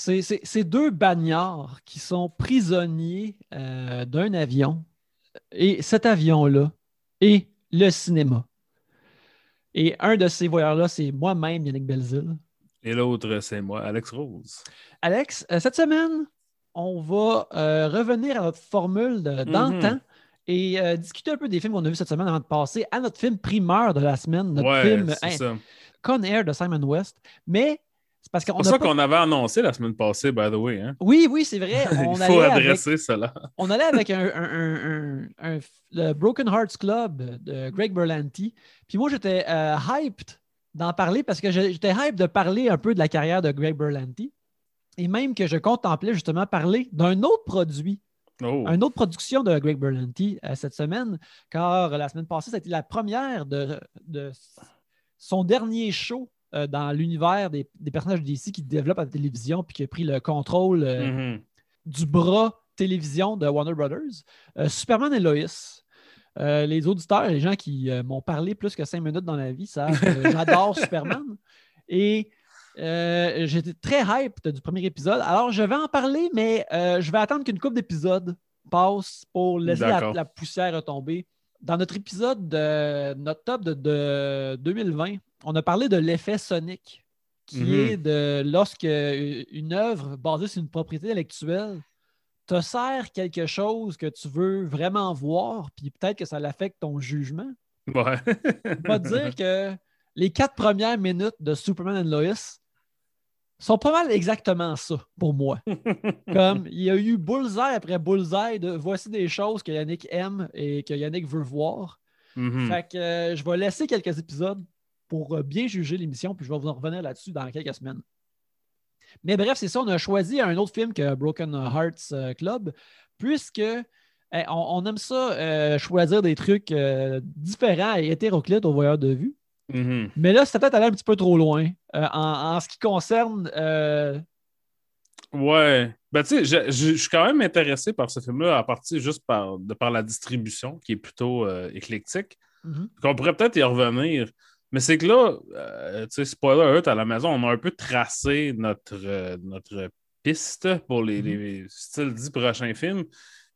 c'est deux bagnards qui sont prisonniers euh, d'un avion. Et cet avion-là est le cinéma. Et un de ces voyeurs-là, c'est moi-même, Yannick Belzil. Et l'autre, c'est moi, Alex Rose. Alex, euh, cette semaine, on va euh, revenir à notre formule de- d'antan Mhm. et euh, discuter un peu des films qu'on a vus cette semaine avant de passer à notre film primeur de la semaine, notre ouais, film hein. Con Air de Simon West. Mais c'est parce qu'on ça pas- qu'on avait annoncé la semaine passée, by the way. Hein? Oui, oui, c'est vrai. On Il faut avec- adresser cela. On allait avec un, un- un- un- un- le Broken Hearts Club de Greg Berlanti. Puis moi, j'étais euh, hyped d'en parler parce que j'étais hyped de parler un peu de la carrière de Greg Berlanti. Et même que je contemplais justement parler d'un autre produit, Oh. une autre production de Greg Berlanti euh, cette semaine, car la semaine passée, c'était la première de, de son dernier show euh, dans l'univers des, des personnages d'ici qui développe à la télévision puis qui a pris le contrôle euh, Mhm. du bras télévision de Warner Brothers. Euh, Superman et Lois. Les auditeurs, les gens qui m'ont parlé plus que cinq minutes dans la vie savent que j'adore Superman. Et euh, j'étais très hype du premier épisode. Alors, je vais en parler, mais euh, je vais attendre qu'une couple d'épisodes passe pour laisser la poussière retomber. Dans notre épisode de notre top de, de 2020, on a parlé de l'effet Sonic, qui Mhm. est de lorsque une œuvre basée sur une propriété intellectuelle te sert quelque chose que tu veux vraiment voir, puis peut-être que ça l'affecte ton jugement. Ouais. On va dire que les quatre premières minutes de Superman and Lois sont pas mal exactement ça pour moi. Comme il y a eu bullseye après bullseye de voici des choses que Yannick aime et que Yannick veut voir. Mhm. Fait que euh, je vais laisser quelques épisodes pour euh, bien juger l'émission, puis je vais vous en revenir là-dessus dans quelques semaines. Mais bref, c'est ça, on a choisi un autre film que Broken Hearts euh, Club, puisque eh, on, on aime ça euh, choisir des trucs différents et hétéroclites au voyeur de vue. Mhm. Mais là, c'était peut-être aller un petit peu trop loin euh, en, en ce qui concerne. euh, Ouais. Ben, tu sais, je, je- je suis quand même intéressé par ce film-là à partir juste par, de par la distribution qui est plutôt euh, éclectique. mhm. qu'on pourrait peut-être y revenir. Mais c'est que là, euh, tu sais, spoiler alert à la maison, on a un peu tracé notre, notre piste pour les, Mhm. les styles 10 prochains films.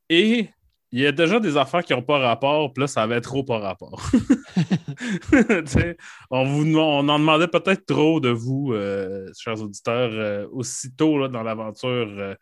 Et il y a déjà des affaires qui n'ont pas rapport, puis là, ça avait trop pas rapport. On, vous, on en demandait peut-être trop de vous, euh, chers auditeurs, euh, aussitôt là, dans l'aventure euh,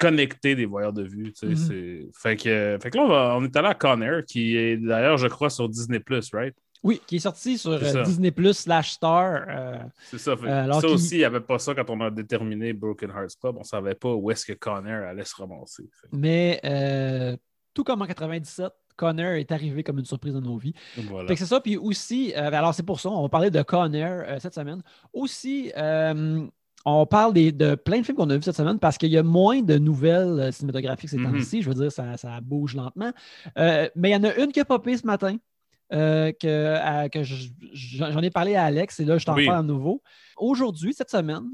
connectée des voyeurs de vue. Mhm. c'est- fait, que, fait que là, on, va- on est allé à Conair, qui est d'ailleurs, je crois, sur Disney, right? Oui, qui est sorti sur euh. Disney Plus slash Star. euh, C'est ça. Fait, Euh, ça aussi, il n'y avait pas ça quand on a déterminé Broken Hearts Club. On ne savait pas où est-ce que Conair allait se ramasser. Fait mais euh, tout comme en 97, Connor est arrivé comme une surprise dans nos vies. Voilà. C'est ça. Puis aussi, alors c'est pour ça, on va parler de Con Air euh, cette semaine. Aussi, on parle des- de plein de films qu'on a vus cette semaine parce qu'il y a moins de nouvelles cinématographiques ces Mhm. temps-ci. Je veux dire, ça, ça bouge lentement. Mais il y en a une qui a popé ce matin. Euh, que, à- que je- j'en ai parlé à Alex et là, je t'en Oui. parle à nouveau. Aujourd'hui, cette semaine,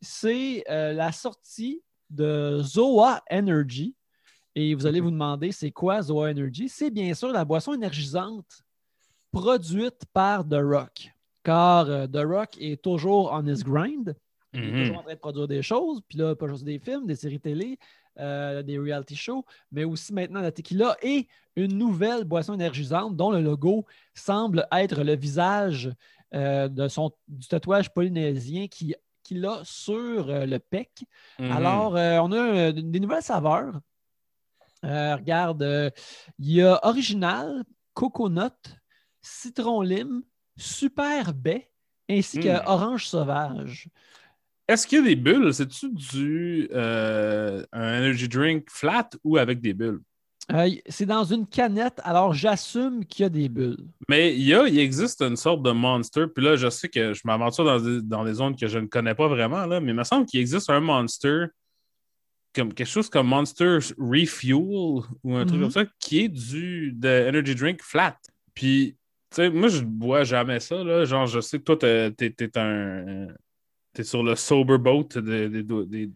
c'est euh, la sortie de Zoa Energy. Et vous allez vous demander, c'est quoi Zoa Energy? C'est bien sûr la boisson énergisante produite par The Rock. Car euh, The Rock est toujours on his grind. Il est Mhm. toujours en train de produire des choses. Puis là, pas juste des films, des séries télé, euh, des reality shows, mais aussi maintenant la tequila et une nouvelle boisson énergisante dont le logo semble être le visage euh, de son, du tatouage polynésien qui qu'il a sur euh, le pec. Mhm. Alors, on a des nouvelles saveurs. Regarde, il y a original, coconut, citron lime, super baie, ainsi que Mm. orange sauvage. Est-ce qu'il y a des bulles? C'est-tu du euh, un energy drink flat ou avec des bulles? Euh, c'est dans une canette, alors j'assume qu'il y a des bulles. Mais il, y a, il existe une sorte de monster. Puis là, je sais que je m'aventure dans des, dans des zones que je ne connais pas vraiment, là, mais il me semble qu'il existe un monster, comme quelque chose comme Monster Refuel ou un truc Mhm. comme ça, qui est du de energy drink flat. Puis, tu sais, moi, je bois jamais ça. Là. Genre, je sais que toi, t'es, t'es- t'es un. T'es sur le sober boat des, des, des-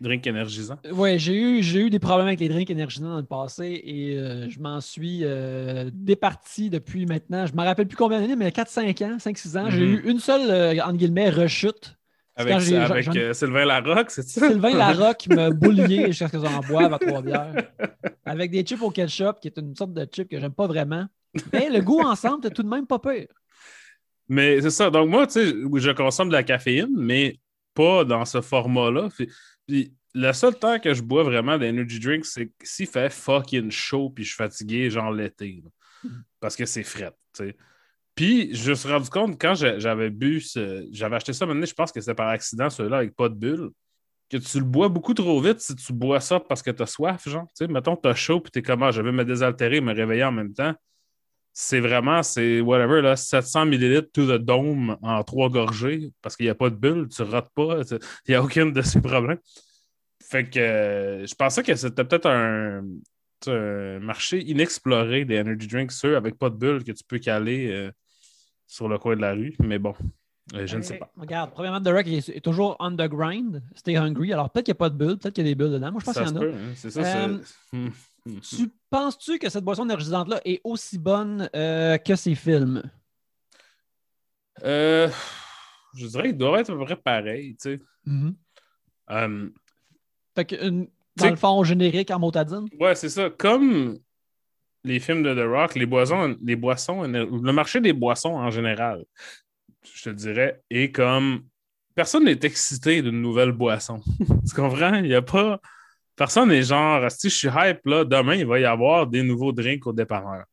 drinks énergisants? Oui, j'ai eu, j'ai eu des problèmes avec les drinks énergisants dans le passé et euh, je m'en suis euh, départi depuis maintenant. Je ne me rappelle plus combien d'années, mais 4-5 ans, 5-6 ans. J'ai Mhm. eu une seule, euh, entre guillemets, rechute. C'est Avec, Sylvain Larocque, c'est ça? Sylvain Larocque m'a boulié jusqu'à ce que j'en boive à trois bières. Avec des chips au ketchup, qui est une sorte de chip que j'aime pas vraiment. Mais le goût ensemble, c'est tout de même pas pire. Mais c'est ça. Donc, moi, tu sais, je consomme de la caféine, mais pas dans ce format-là. Puis, le seul temps que je bois vraiment d'energy drink, c'est s'il fait fucking chaud puis je suis fatigué, genre l'été. Parce que c'est fret, tu sais. Puis, je me suis rendu compte, quand j'avais bu, ce- j'avais acheté ça, maintenant, je pense que c'était par accident, celui-là, avec pas de bulle, que tu le bois beaucoup trop vite si tu bois ça parce que tu as soif, genre. Tu sais, mettons, tu as chaud puis tu es comme, ah, je vais me désaltérer, me réveiller en même temps c'est vraiment, c'est whatever, là, 700 millilitres to the dome en trois gorgées parce qu'il n'y a pas de bulle, tu rates pas, il n'y a aucun de ces problèmes. Fait que euh, je pensais que c'était peut-être un, marché inexploré des energy drinks, ceux avec pas de bulle que tu peux caler euh, sur le coin de la rue, mais bon, euh, je ne sais pas. Regarde, premièrement, The Rock est, est toujours on the grind, stay hungry. Alors peut-être qu'il n'y a pas de bulles, peut-être qu'il y a des bulles dedans. Moi, je pense qu'il y en a. hein, c'est ça. Hmm, hmm. Tu penses-tu que cette boisson énergisante-là est aussi bonne euh, que ses films? Euh, je dirais qu'il doit être à peu près pareil, tu sais. Mhm. Euh, Fait que, une- dans le fond, générique en motadine? Ouais, c'est ça. Comme les films de The Rock, les boissons, les boissons, le marché des boissons en général, je te dirais, est comme personne n'est excité d'une nouvelle boisson. tu comprends? Il n'y a pas. Personne n'est genre, si je suis hype, là, demain, il va y avoir des nouveaux drinks au dépanneur.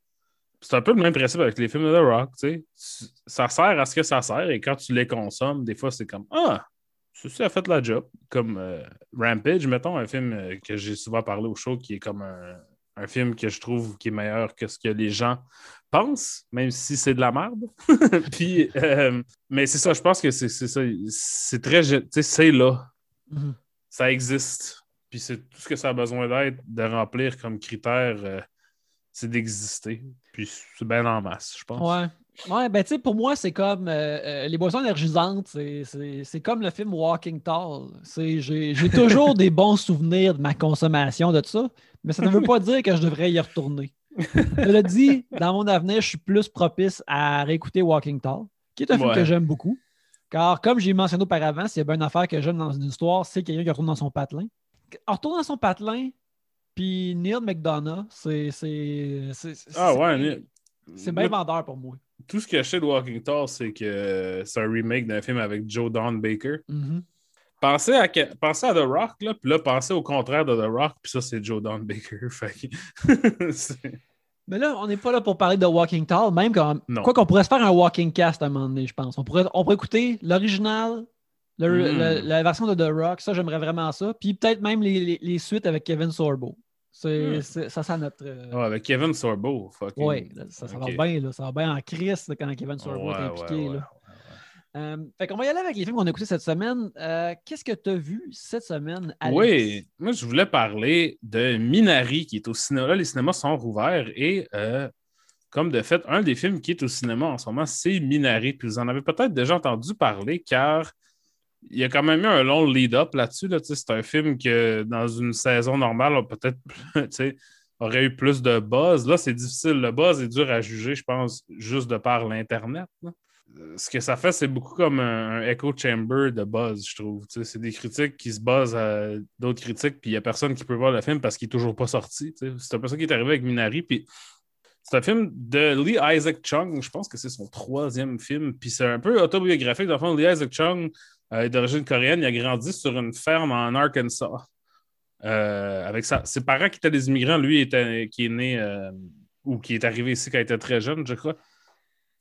C'est un peu le même principe avec les films de The Rock, tu sais. Ça sert à ce que ça sert et quand tu les consommes, des fois, c'est comme Ah, ceci a fait la job. Comme euh, Rampage, mettons, un film euh, que j'ai souvent parlé au show qui est comme un, un film que je trouve qui est meilleur que ce que les gens pensent, même si c'est de la merde. Puis, euh, mais c'est ça, je pense que c'est ça. C'est très. Tu sais, c'est là. Mhm. Ça existe. Puis c'est tout ce que ça a besoin d'être, de remplir comme critère, euh, c'est d'exister. Puis c'est bien en masse, je pense. Ouais. Ouais, ben tu sais, pour moi, c'est comme euh, euh, les boissons énergisantes, c'est- comme le film Walking Tall. J'ai toujours des bons souvenirs de ma consommation de ça, mais ça ne veut pas dire que je devrais y retourner. Cela dit, dans mon avenir, je suis plus propice à réécouter Walking Tall, qui est un film Ouais. que j'aime beaucoup. Car comme j'ai mentionné auparavant, s'il y a bien une affaire que j'aime dans une histoire, c'est quelqu'un qui retourne dans son patelin. On retourne dans son patelin, puis Neil McDonough, c'est. Ah ouais, mais- C'est bien vendeur pour moi. Tout ce que je sais de Walking Tall, c'est que c'est un remake d'un film avec Joe Don Baker. Mhm. Pensez à, pensez à The Rock, là, puis là, pensez au contraire de The Rock, puis ça, c'est Joe Don Baker. Fait que- c'est- Mais là, on n'est pas là pour parler de Walking Tall, même quand. Quoi qu'on pourrait se faire un Walking Cast à un moment donné, je pense. On pourrait, on pourrait écouter l'original, le- Mm. le- la version de The Rock, ça, j'aimerais vraiment ça. Puis peut-être même les, les- les suites avec Kevin Sorbo. C'est, Mm. ça, c'est notre. euh, Ah, avec Kevin Sorbo. fucking- là, ça, ça va bien, là. Ça va bien en crise quand Kevin Sorbo Ouais, est impliqué. ouais, là. Euh, fait qu'on va y aller avec les films qu'on a écoutés cette semaine. Euh, qu'est-ce que tu as vu cette semaine, Alex? Oui, moi je voulais parler de Minari qui est au cinéma. Là, les cinémas sont rouverts et euh, comme de fait, un des films qui est au cinéma en ce moment, c'est Minari. Puis vous en avez peut-être déjà entendu parler car il y a quand même eu un long lead-up là-dessus. C'est un film que dans une saison normale, peut-être aurait eu plus de buzz. Là, c'est difficile. Le buzz est dur à juger, je pense, juste de par l'Internet. Ce que ça fait, c'est beaucoup comme un, echo chamber de buzz, je trouve. C'est des critiques qui se basent à d'autres critiques, puis il n'y a personne qui peut voir le film parce qu'il n'est toujours pas sorti. C'est un peu ça qui est arrivé avec Minari. C'est un film de Lee Isaac Chung. Je pense que c'est son troisième film. Puis c'est un peu autobiographique. Dans le fond, Lee Isaac Chung est d'origine coréenne. Il a grandi sur une ferme en Arkansas. Euh, avec ses parents qui étaient des immigrants. Lui, qui est né euh, ou qui est arrivé ici quand il était très jeune, je crois.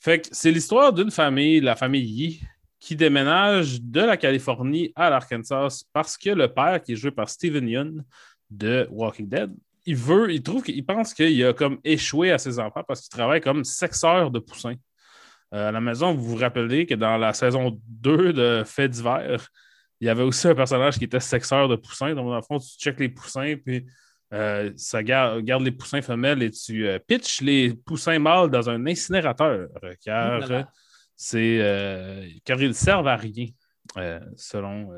Fait que c'est l'histoire d'une famille, la famille Yi, qui déménage de la Californie à l'Arkansas parce que le père, qui est joué par Steven Yeun de Walking Dead, il veut, il trouve qu'il pense qu'il a comme échoué à ses enfants parce qu'il travaille comme sexeur de poussins. Euh, à la maison, vous vous rappelez que dans la saison 2 de Fait d'hiver, il y avait aussi un personnage qui était sexeur de poussins. Donc, dans le fond, tu checkes les poussins, puis euh, ça garde, garde les poussins femelles et tu euh, pitches les poussins mâles dans un incinérateur. Car Ouh là là. euh, c'est car ils servent à rien, selon,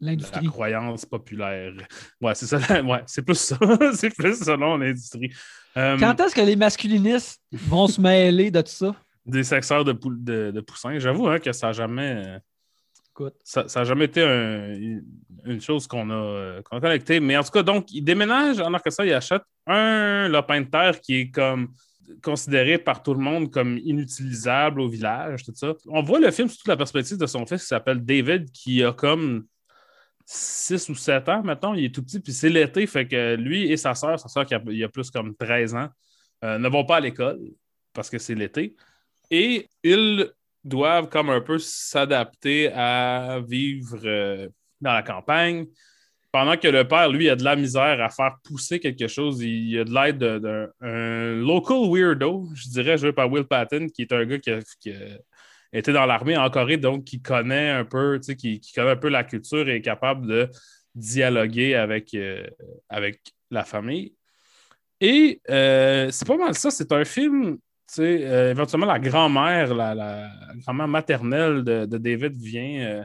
la croyance populaire. Ouais, c'est ça. Ouais, c'est plus ça. c'est plus selon l'industrie. Quand est-ce que les masculinistes vont se mêler de tout ça? Des sexeurs de, poul- de, de poussins. J'avoue hein, que ça n'a jamais, Écoute. ça, ça a jamais été un- une- chose qu'on a, qu'on a connectée. Mais en tout cas, donc, il déménage en Arkansas, il achète un lopin de terre qui est comme considéré par tout le monde comme inutilisable au village, tout ça. On voit le film sous toute la perspective de son fils qui s'appelle David, qui a comme 6 ou 7 ans maintenant. Il est tout petit, puis c'est l'été, fait que lui et sa sœur, sa sœur qui a, il a plus comme 13 ans, euh, ne vont pas à l'école parce que c'est l'été. Et ils doivent comme un peu s'adapter à vivre euh, dans la campagne. Pendant que le père, lui, a de la misère à faire pousser quelque chose. Il a de l'aide de- d'un un local weirdo, je dirais, joué par Will Patton, qui est un gars qui a, dans l'armée en Corée, donc qui connaît un peu, tu sais, qui, connaît un peu la culture et est capable de dialoguer avec, euh, avec la famille. Et euh, c'est pas mal ça. C'est un film, euh, éventuellement, la grand-mère, la, grand-mère maternelle de, de David vient euh,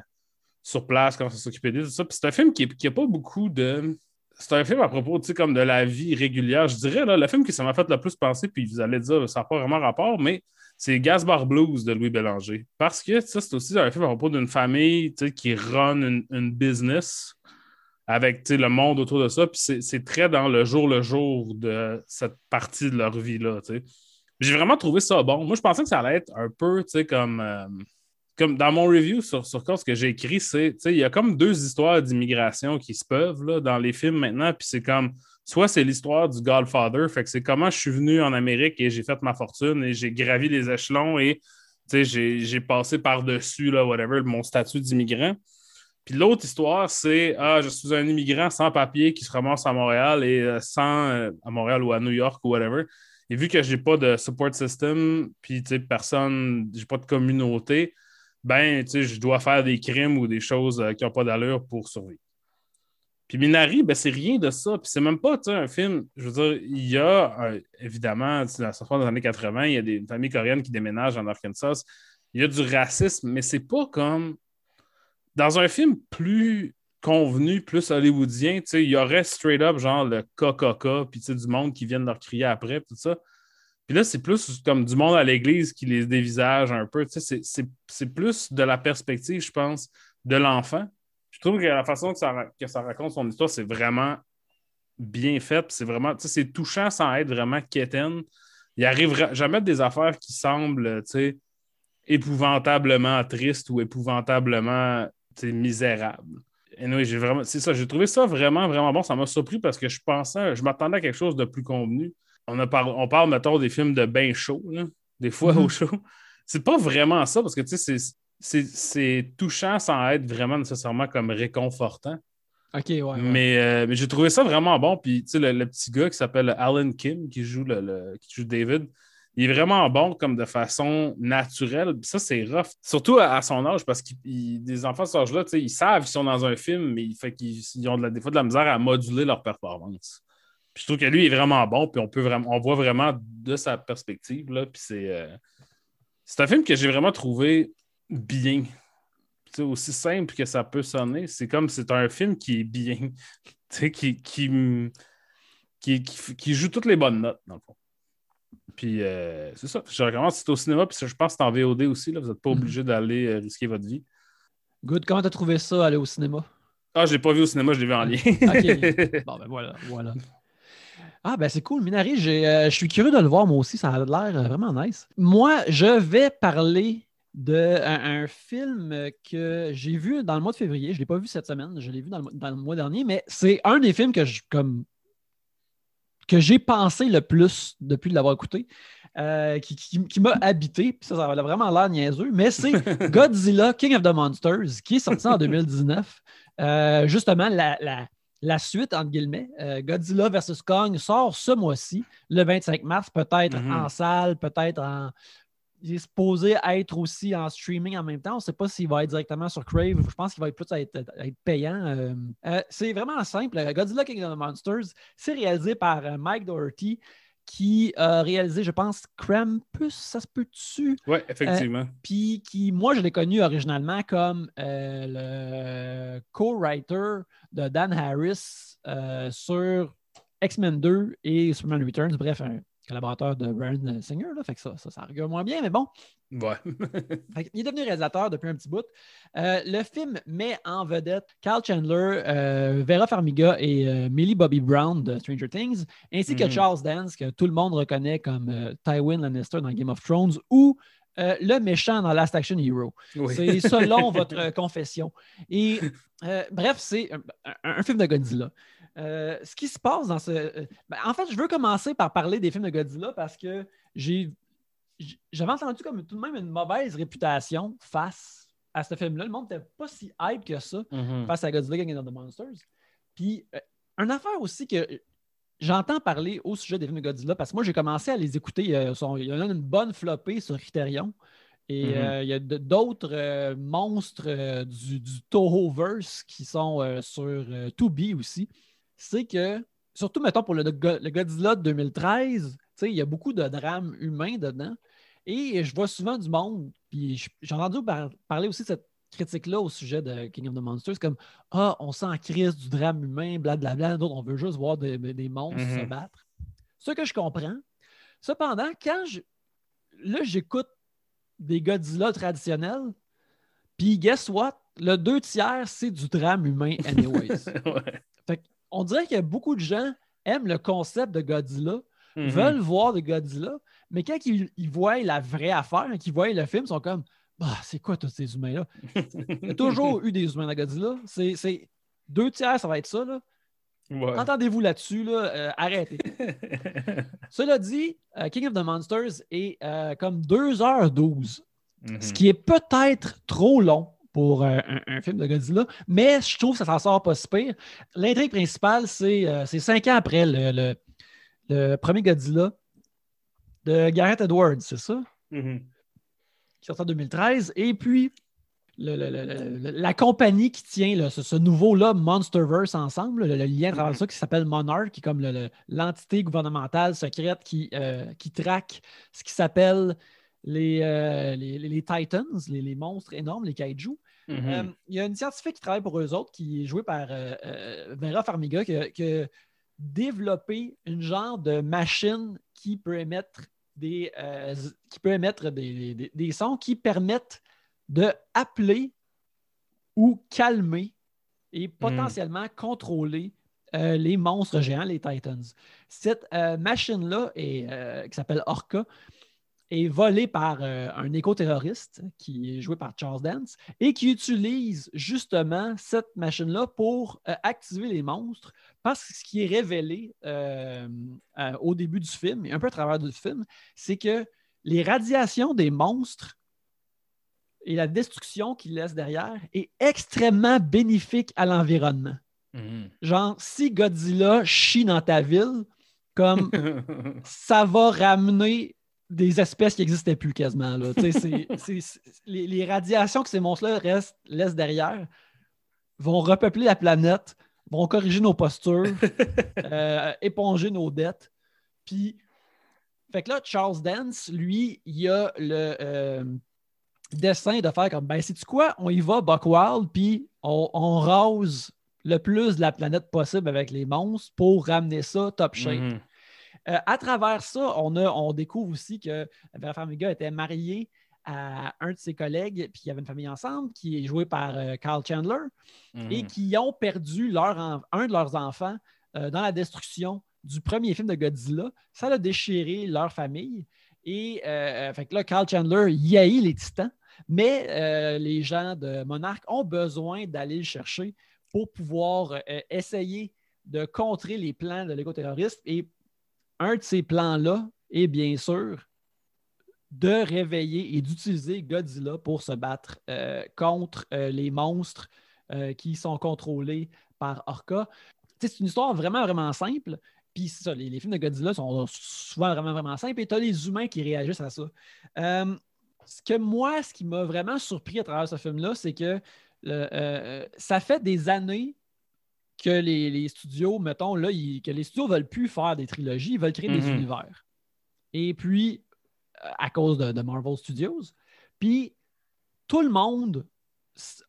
sur place, commence à s'occuper d'elle, tout ça. Puis c'est un film qui n'a pas beaucoup de. C'est un film à propos, tu sais, comme de la vie régulière. Je dirais, là, le film qui ça m'a fait le plus penser, puis vous allez dire, ça n'a pas vraiment rapport, mais c'est Gasbar Blues de Louis Bélanger. Parce que ça, c'est aussi un film à propos d'une famille tu sais, qui run une, business avec le monde autour de ça. Puis c'est- c'est très dans le jour le jour de cette partie de leur vie-là. J'ai vraiment trouvé ça bon. Moi, je pensais que ça allait être un peu tu sais, comme, euh, comme dans mon review sur, sur quoi ce que j'ai écrit, c'est tu sais, il y a comme deux histoires d'immigration qui se peuvent là, dans les films maintenant. Puis c'est comme soit c'est l'histoire du Godfather, fait que c'est comment je suis venu en Amérique et j'ai fait ma fortune et j'ai gravi les échelons et j'ai passé par-dessus, whatever, mon statut d'immigrant. Puis l'autre histoire, c'est Ah, je suis un immigrant sans papier qui se ramasse à Montréal et euh, sans euh, à Montréal ou à New York ou whatever. Et vu que j'ai pas de support system, puis personne, j'ai pas de communauté, ben, je dois faire des crimes ou des choses euh, qui n'ont pas d'allure pour survivre. Puis Minari, ben, c'est rien de ça. Puis c'est même pas un film. Je veux dire, il y a euh, évidemment, dans certains des années 80, il y a des familles coréennes qui déménagent en Arkansas. Il y a du racisme, mais c'est pas comme. Dans un film plus convenu, plus hollywoodien, il y aurait straight up genre le KKK, puis du monde qui viennent leur crier après, tout ça. Puis là, c'est plus comme du monde à l'église qui les dévisage un peu. C'est- plus de la perspective, je pense, de l'enfant. Je trouve que la façon que ça, que ça raconte son histoire, c'est vraiment bien fait. C'est vraiment, c'est touchant sans être vraiment quétaine. Il arrive jamais des affaires qui semblent, épouvantablement tristes ou épouvantablement, misérables. Et anyway, j'ai vraiment, c'est ça, j'ai trouvé ça vraiment, vraiment bon. Ça m'a surpris parce que je pensais, je m'attendais à quelque chose de plus convenu. On, a par- on parle, mettons, des films de bain chaud, là, des fois Mhm. au chaud. C'est pas vraiment ça parce que, tu sais, c'est- touchant sans être vraiment nécessairement comme réconfortant. OK, ouais. ouais. Mais, euh, mais j'ai trouvé ça vraiment bon. Puis, tu sais, le, le petit gars qui s'appelle Alan Kim, qui joue, le, le- qui joue David, il est vraiment bon comme de façon naturelle. Ça, c'est rough. Surtout à, son âge, parce que des enfants de cet âge-là, ils savent qu'ils sont dans un film, mais il ils ont des fois de la misère à moduler leur performance. Puis je trouve que lui est vraiment bon, puis on peut vraiment, on voit vraiment de sa perspective. Là, puis c'est, euh, c'est un film que j'ai vraiment trouvé bien. Aussi simple que ça peut sonner, c'est comme c'est un film qui est bien, qui, qui- qui joue toutes les bonnes notes, dans le fond. Puis euh, c'est ça, je recommande, c'est au cinéma, puis je pense que c'est en VOD aussi, là, vous n'êtes pas Mhm. obligé d'aller euh, risquer votre vie. Good. Comment t'as trouvé ça, aller au cinéma? Ah, je l'ai pas vu au cinéma, je l'ai vu en lien. OK. Bon, ben voilà, voilà. Ah, ben c'est cool. Minari, euh, je suis curieux de le voir moi aussi. Ça a l'air vraiment nice. Moi, je vais parler d'un un film que j'ai vu dans le mois de février. Je ne l'ai pas vu cette semaine. Je l'ai vu dans le, mois- dans le mois dernier, mais c'est un des films que je comme que j'ai pensé le plus depuis l'avoir écouté, euh, qui, qui- qui m'a habité. Puis ça, ça a vraiment l'air niaiseux, mais c'est Godzilla King of the Monsters, qui est sorti en 2019. Euh, justement, la, la- la suite, entre guillemets, euh, Godzilla vs. Kong sort ce mois-ci, le 25 mars, peut-être Mhm. en salle, peut-être en. Il est supposé être aussi en streaming en même temps. On ne sait pas s'il va être directement sur Crave. Je pense qu'il va être plus être, être payant. Euh, euh, c'est vraiment simple. Godzilla King of the Monsters, c'est réalisé par euh, Mike Doherty, qui a réalisé, je pense, Krampus, ça se peut dessus. Oui, effectivement. Puis qui, moi, je l'ai connu originalement comme le co-writer de Dan Harris sur X-Men 2 et Superman Returns. Bref, un collaborateur de Brian Singer. Là, fait que ça, ça, ça moins bien, mais bon. Ouais. il est devenu réalisateur depuis un petit bout. Euh, le film met en vedette Carl Chandler, euh, Vera Farmiga et euh, Millie Bobby Brown de Stranger Things, ainsi que mhm. Charles Dance, que tout le monde reconnaît comme Tywin Lannister dans Game of Thrones, ou le méchant dans Last Action Hero. C'est selon votre confession. Et bref, c'est un, film de Godzilla. Euh, ce qui se passe dans ce. Euh, ben, en fait, je veux commencer par parler des films de Godzilla parce que j'ai. J'avais entendu comme tout de même une mauvaise réputation face à ce film-là. Le monde n'était pas si hype que ça mm-hmm. face à Godzilla King of the Monsters. Puis, euh, une affaire aussi que j'entends parler au sujet des films de Godzilla parce que moi, j'ai commencé à les écouter. il y en a une bonne flopée sur Criterion. Et mm-hmm. il y a d'autres monstres du, du Tohoverse qui sont sur Tubi aussi c'est que, surtout, mettons, pour le, le Godzilla de 2013, il y a beaucoup de drames humains dedans. Et je vois souvent du monde, puis j'ai entendu parler aussi de cette critique-là au sujet de King of the Monsters, comme Ah, on sent en crise du drame humain, blablabla, d'autres, on veut juste voir des, monstres se mm-hmm. battre. Ce que je comprends. Cependant, quand je. Là, j'écoute des Godzilla traditionnels, puis guess what? Le deux tiers, c'est du drame humain, anyways. ouais on dirait que beaucoup de gens aiment le concept de Godzilla, mhm. veulent voir de Godzilla, mais quand ils, voient la vraie affaire, quand ils voient le film, ils sont comme bah, c'est quoi tous ces humains-là? Il y a toujours eu des humains dans Godzilla. C'est deux tiers, ça va être ça. Là. Entendez-vous là-dessus, là, euh, arrêtez. Cela dit, euh, King of the Monsters est euh, comme 2h12, ce mhm. qui est peut-être trop long pour euh, un, film de Godzilla, mais je trouve que ça s'en sort pas si pire. L'intrigue principale, c'est euh, cinq ans après le, premier Godzilla de Gareth Edwards, c'est ça? Mm-hmm. Qui sort en 2013. Et puis, la compagnie qui tient ce, nouveau-là, Monsterverse, ensemble, le, lien à travers ça qui s'appelle Monarch, qui est comme l'entité gouvernementale secrète qui, euh, qui traque ce qui s'appelle euh, les, les, Titans, les, monstres énormes, les kaiju. Mhm. Euh, il y a une scientifique qui travaille pour eux autres, qui est jouée par euh, Vera Farmiga, qui a, développé une genre de machine qui peut émettre des, qui peut émettre des, des, sons qui permettent de appeler ou calmer et mhm. potentiellement contrôler les monstres géants, les Titans. Cette machine-là, qui s'appelle Orca, est volé par euh, un éco-terroriste qui est joué par Charles Dance et qui utilise justement cette machine-là pour euh, activer les monstres parce que ce qui est révélé euh, au début du film et un peu à travers du film, c'est que les radiations des monstres et la destruction qu'ils laissent derrière est extrêmement bénéfique à l'environnement. Mhm. Genre, si Godzilla chie dans ta ville, comme ça va ramener des espèces qui n'existaient plus quasiment. Là. les, radiations que ces monstres-là laissent derrière vont repeupler la planète, vont corriger nos postures, euh, éponger nos dettes. Puis, fait que là, Charles Dance, lui, il a le euh, dessin de faire comme ben, sais-tu quoi, on y va, Buckwild, puis on, on, rase le plus de la planète possible avec les monstres pour ramener ça top shape. Mm-hmm. Euh, à travers ça, on, a, on découvre aussi que Vera Farmiga était mariée à un de ses collègues, puis il y avait une famille ensemble, qui est jouée par euh, Carl Chandler, et mhm. qui ont perdu leur un de leurs enfants euh, dans la destruction du premier film de Godzilla. Ça a déchiré leur famille. Et fait que là, Carl Chandler y haït les titans, mais les gens de Monarch ont besoin d'aller le chercher pour pouvoir essayer de contrer les plans de l'éco-terroriste et un de ces plans-là est bien sûr de réveiller et d'utiliser Godzilla pour se battre euh, contre euh, les monstres euh, qui sont contrôlés par Orca. C'est une histoire vraiment, vraiment simple. Puis ça, les, films de Godzilla sont souvent vraiment, vraiment simples et tu as les humains qui réagissent à ça. ce que moi, ce qui m'a vraiment surpris à travers ce film-là, c'est que ça fait des années que les, les studios, mettons, là, ils- que les studios veulent plus faire des trilogies, ils veulent créer des Mhm. univers. Et puis, à cause de, de Marvel Studios. Puis, tout le monde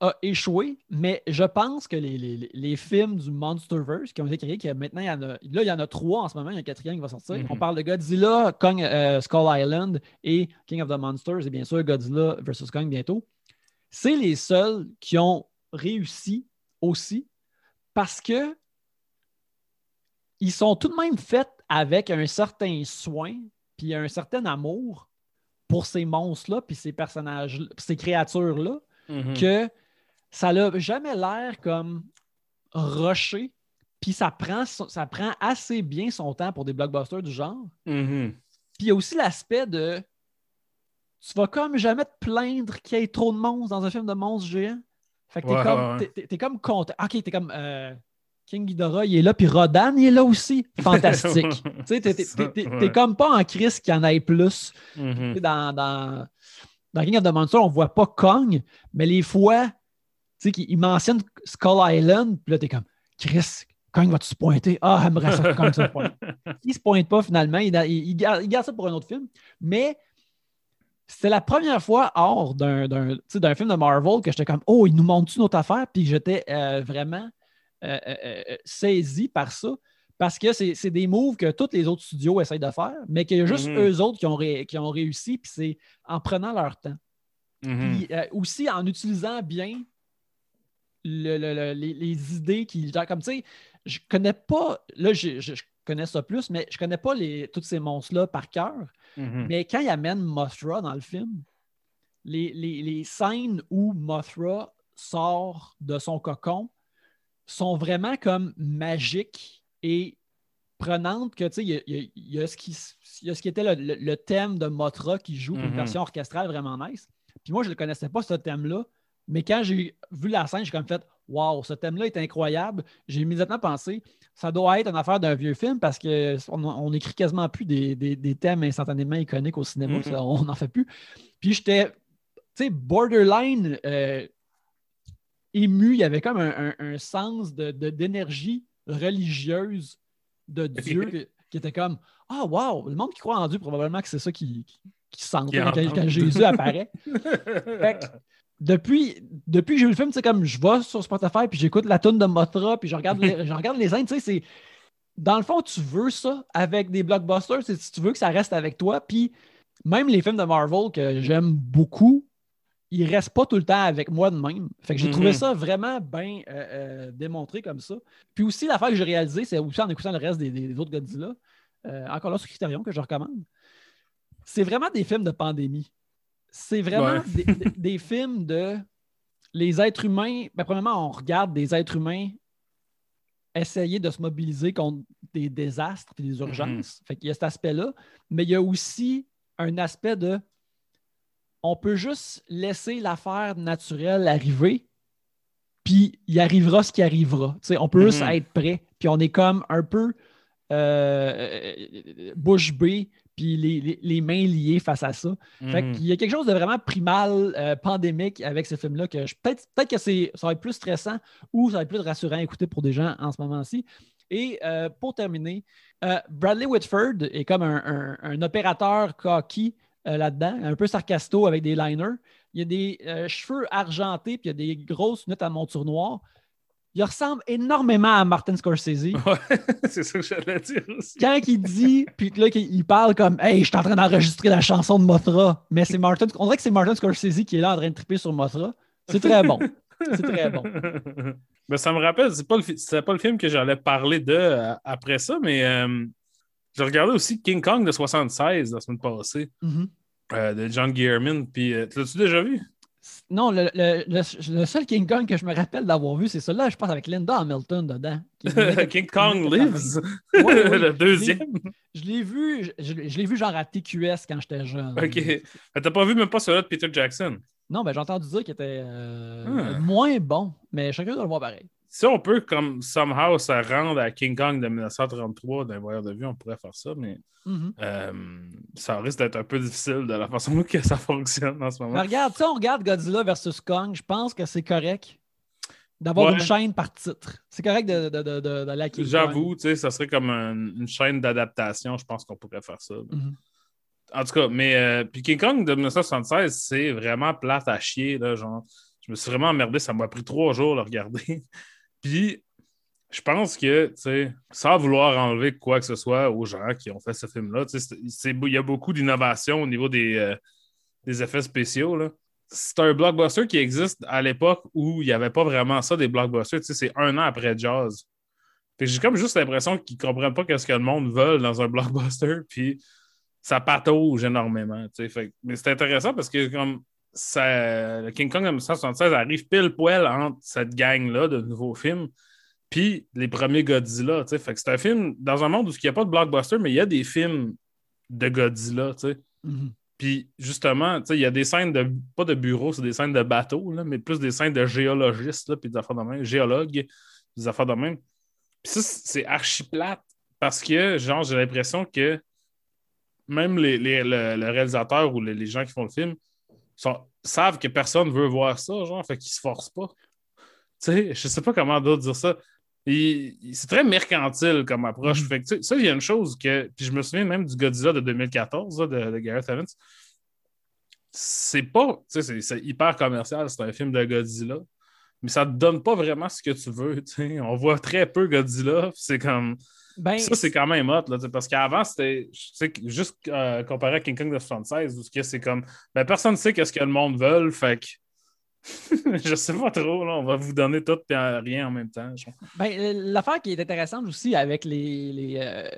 a échoué, mais je pense que les, les- les films du Monsterverse qui ont été créés, que maintenant, il y en a, là, il y en a trois en ce moment, il y a un quatrième qui va sortir. Mhm. On parle de Godzilla, Kong, euh, Skull Island et King of the Monsters, et bien sûr Godzilla versus Kong bientôt. C'est les seuls qui ont réussi aussi parce que ils sont tout de même faits avec un certain soin puis un certain amour pour ces monstres-là, puis ces personnages, ces créatures-là, Mhm. que ça n'a jamais l'air comme rushé, puis ça prend, ça prend assez bien son temps pour des blockbusters du genre. Mhm. Puis il y a aussi l'aspect de tu vas comme jamais te plaindre qu'il y ait trop de monstres dans un film de monstres géants. Fait que t'es Ouais, comme, ouais. t'es- comme content. Ok, t'es comme euh, King Ghidorah, il est là, puis Rodan, il est là aussi. Fantastique. tu sais, t'es- t'es- comme pas en crise qu'il y en ait plus. Mhm. Sais, Dans, dans, dans King of the Monsters, on voit pas Kong, mais les fois, tu sais, qu'il il mentionne Skull Island, puis là, t'es comme, Chris, Kong va-tu se pointer? Ah, j'aimerais ça que Kong se pointe. Il se pointe pas finalement, il, il- il garde, il garde ça pour un autre film, mais c'était la première fois hors d'un, film de Marvel que j'étais comme, oh, il nous montre une autre affaire, puis j'étais euh, vraiment euh, euh, saisi par ça. Parce que c'est, des moves que tous les autres studios essayent de faire, mais qu'il y a juste Mhm. eux autres qui ont, ré- qui ont réussi, puis c'est en prenant leur temps. Mhm. Puis aussi en utilisant bien le- le- le- les, les idées qui. genre, comme tu sais, je connais pas. Là, je, je- je connais ça plus, mais je connais pas les, tous ces monstres-là par cœur. Mhm. Mais quand il amène Mothra dans le film, les, les- les scènes où Mothra sort de son cocon sont vraiment comme magiques et prenantes que tu sais, il y a, il y y a ce qui, il y a ce qui était le, le- le thème de Mothra qui joue une Mhm. version orchestrale vraiment nice. Puis moi, je ne connaissais pas ce thème-là, mais quand j'ai vu la scène, j'ai comme fait Waouh, ce thème-là est incroyable. J'ai immédiatement pensé ça doit être une affaire d'un vieux film parce qu'on on écrit quasiment plus des, des- des thèmes instantanément iconiques au cinéma. Mhm. ça, on n'en fait plus. Puis j'étais, tu sais, borderline euh, ému. Il y avait comme un, un- un sens de- de- d'énergie religieuse de Dieu qui, qui était comme Ah, wow, le monde qui croit en Dieu, probablement que c'est ça qui, qui, qui quand, Jésus apparaît. Fait que, depuis, depuis que j'ai vu le film, c'est comme je vais sur Spotify puis j'écoute la tune de Motra puis je regarde les, je regarde les. Tu sais, c'est. Dans le fond, tu veux ça avec des blockbusters, c'est si tu veux que ça reste avec toi. Puis même les films de Marvel que j'aime beaucoup, ils restent pas tout le temps avec moi de même. Fait que j'ai trouvé Mhm. ça vraiment bien euh, euh, démontré comme ça. Puis aussi, l'affaire que j'ai réalisée, c'est aussi en écoutant le reste des, des autres Godzilla, euh, encore là sur Criterion que je recommande. C'est vraiment des films de pandémie. C'est vraiment Ouais. des, des- des films de les êtres humains. Ben, premièrement, on regarde des êtres humains essayer de se mobiliser contre des désastres et des urgences. Fait qu'il y a cet aspect-là. Mais il y a aussi un aspect de on peut juste laisser l'affaire naturelle arriver, puis il arrivera ce qui arrivera. On peut juste Mhm. être prêt, puis on est comme un peu euh, bouche bée, puis les, les- les mains liées face à ça. Fait Mhm. qu'il y a quelque chose de vraiment primal, euh, pandémique avec ce film-là que peut-être peut que c'est, ça va être plus stressant ou ça va être plus rassurant à écouter pour des gens en ce moment-ci. Et euh, pour terminer, euh, Bradley Whitford est comme un, un- un opérateur cocky là-dedans, un peu sarcasto avec des liners. Il y a des cheveux argentés, puis il y a des grosses lunettes à monture noire. Il ressemble énormément à Martin Scorsese. Ouais, c'est ça que j'allais dire aussi. Quand il dit, puis là, qu'il il parle comme Hey, je suis en train d'enregistrer la chanson de Mothra, mais c'est Martin, on dirait que c'est Martin Scorsese qui est là en train de triper sur Mothra. C'est très bon. C'est très bon. Ben, ça me rappelle, c'est pas le, pas le film que j'allais parler de euh, après ça, mais euh, j'ai regardé aussi King Kong de 76 la semaine passée, Mhm. euh, de John Guillermin. Puis, l'as-tu déjà vu? Non, le, le- le- le seul King Kong que je me rappelle d'avoir vu, c'est celui-là, je pense, avec Linda Hamilton dedans. King Kong Lives, Ouais, ouais, le deuxième. Je l'ai vu, je, je l'ai- vu genre à TQS quand j'étais jeune. Ok. T'as pas vu même pas celui de Peter Jackson? Non, ben j'ai entendu dire qu'il était euh, Ah. moins bon, mais chacun doit le voir pareil. Si on peut, comme somehow, se rendre à King Kong de 1933 d'un voyage de vue, on pourrait faire ça, mais Mhm. euh, ça risque d'être un peu difficile de la façon que ça fonctionne en ce moment. Mais regarde, si on regarde Godzilla versus Kong, je pense que c'est correct. D'avoir Ouais. une chaîne par titre. C'est correct de, de, de, à King. J'avoue, tu sais, ça serait comme un- une chaîne d'adaptation. Je pense qu'on pourrait faire ça. Mhm. En tout cas, mais euh, puis King Kong de 1976, c'est vraiment plate à chier. Là, genre, je me suis vraiment emmerdé. Ça m'a pris trois jours de le regarder. puis je pense que, tu sais, sans vouloir enlever quoi que ce soit aux gens qui ont fait ce film-là, il y a beaucoup d'innovation au niveau des, euh, des effets spéciaux. là. C'est un blockbuster qui existe à l'époque où il n'y avait pas vraiment ça, des blockbusters. C'est un an après que j'ai comme juste l'impression qu'ils ne comprennent pas ce que le monde veut dans un blockbuster. Puis ça patauge énormément. Fait mais c'est intéressant parce que comme ça, le King Kong de 1976 arrive pile poil entre cette gang-là de nouveaux films puis les premiers Godzilla. Fait que c'est un film dans un monde où il n'y a pas de blockbuster, mais il y a des films de Godzilla. Mhm. Puis justement, il y a des scènes de pas de bureau, c'est des scènes de bateau, là, mais plus des scènes de géologistes, là, puis des affaires de même, géologues, des affaires de même. Puis ça, c'est archi plate parce que, genre, j'ai l'impression que même les, les- le, le réalisateur ou les, les gens qui font le film sont- savent que personne veut voir ça, genre, fait qu'ils se forcent pas. Tu sais, je sais pas comment d'autres dire ça. C'est très mercantile comme approche. Mhm. Fait que, ça, il y a une chose que. Puis je me souviens même du Godzilla de 2014, là, de, de Gareth Evans. C'est pas. Tu sais, c'est- hyper commercial, c'est un film de Godzilla. Mais ça te donne pas vraiment ce que tu veux. tu sais. On voit très peu Godzilla. C'est comme. Ben, Ça, c'est quand même hot, là, parce qu'avant, c'était juste euh, comparé à King Kong de 76, où c'est comme ben, personne ne sait qu'est-ce que le monde veut, fait que je sais pas trop, là, on va vous donner tout et rien en même temps. genre. Ben, l'affaire qui est intéressante aussi avec les, les, euh,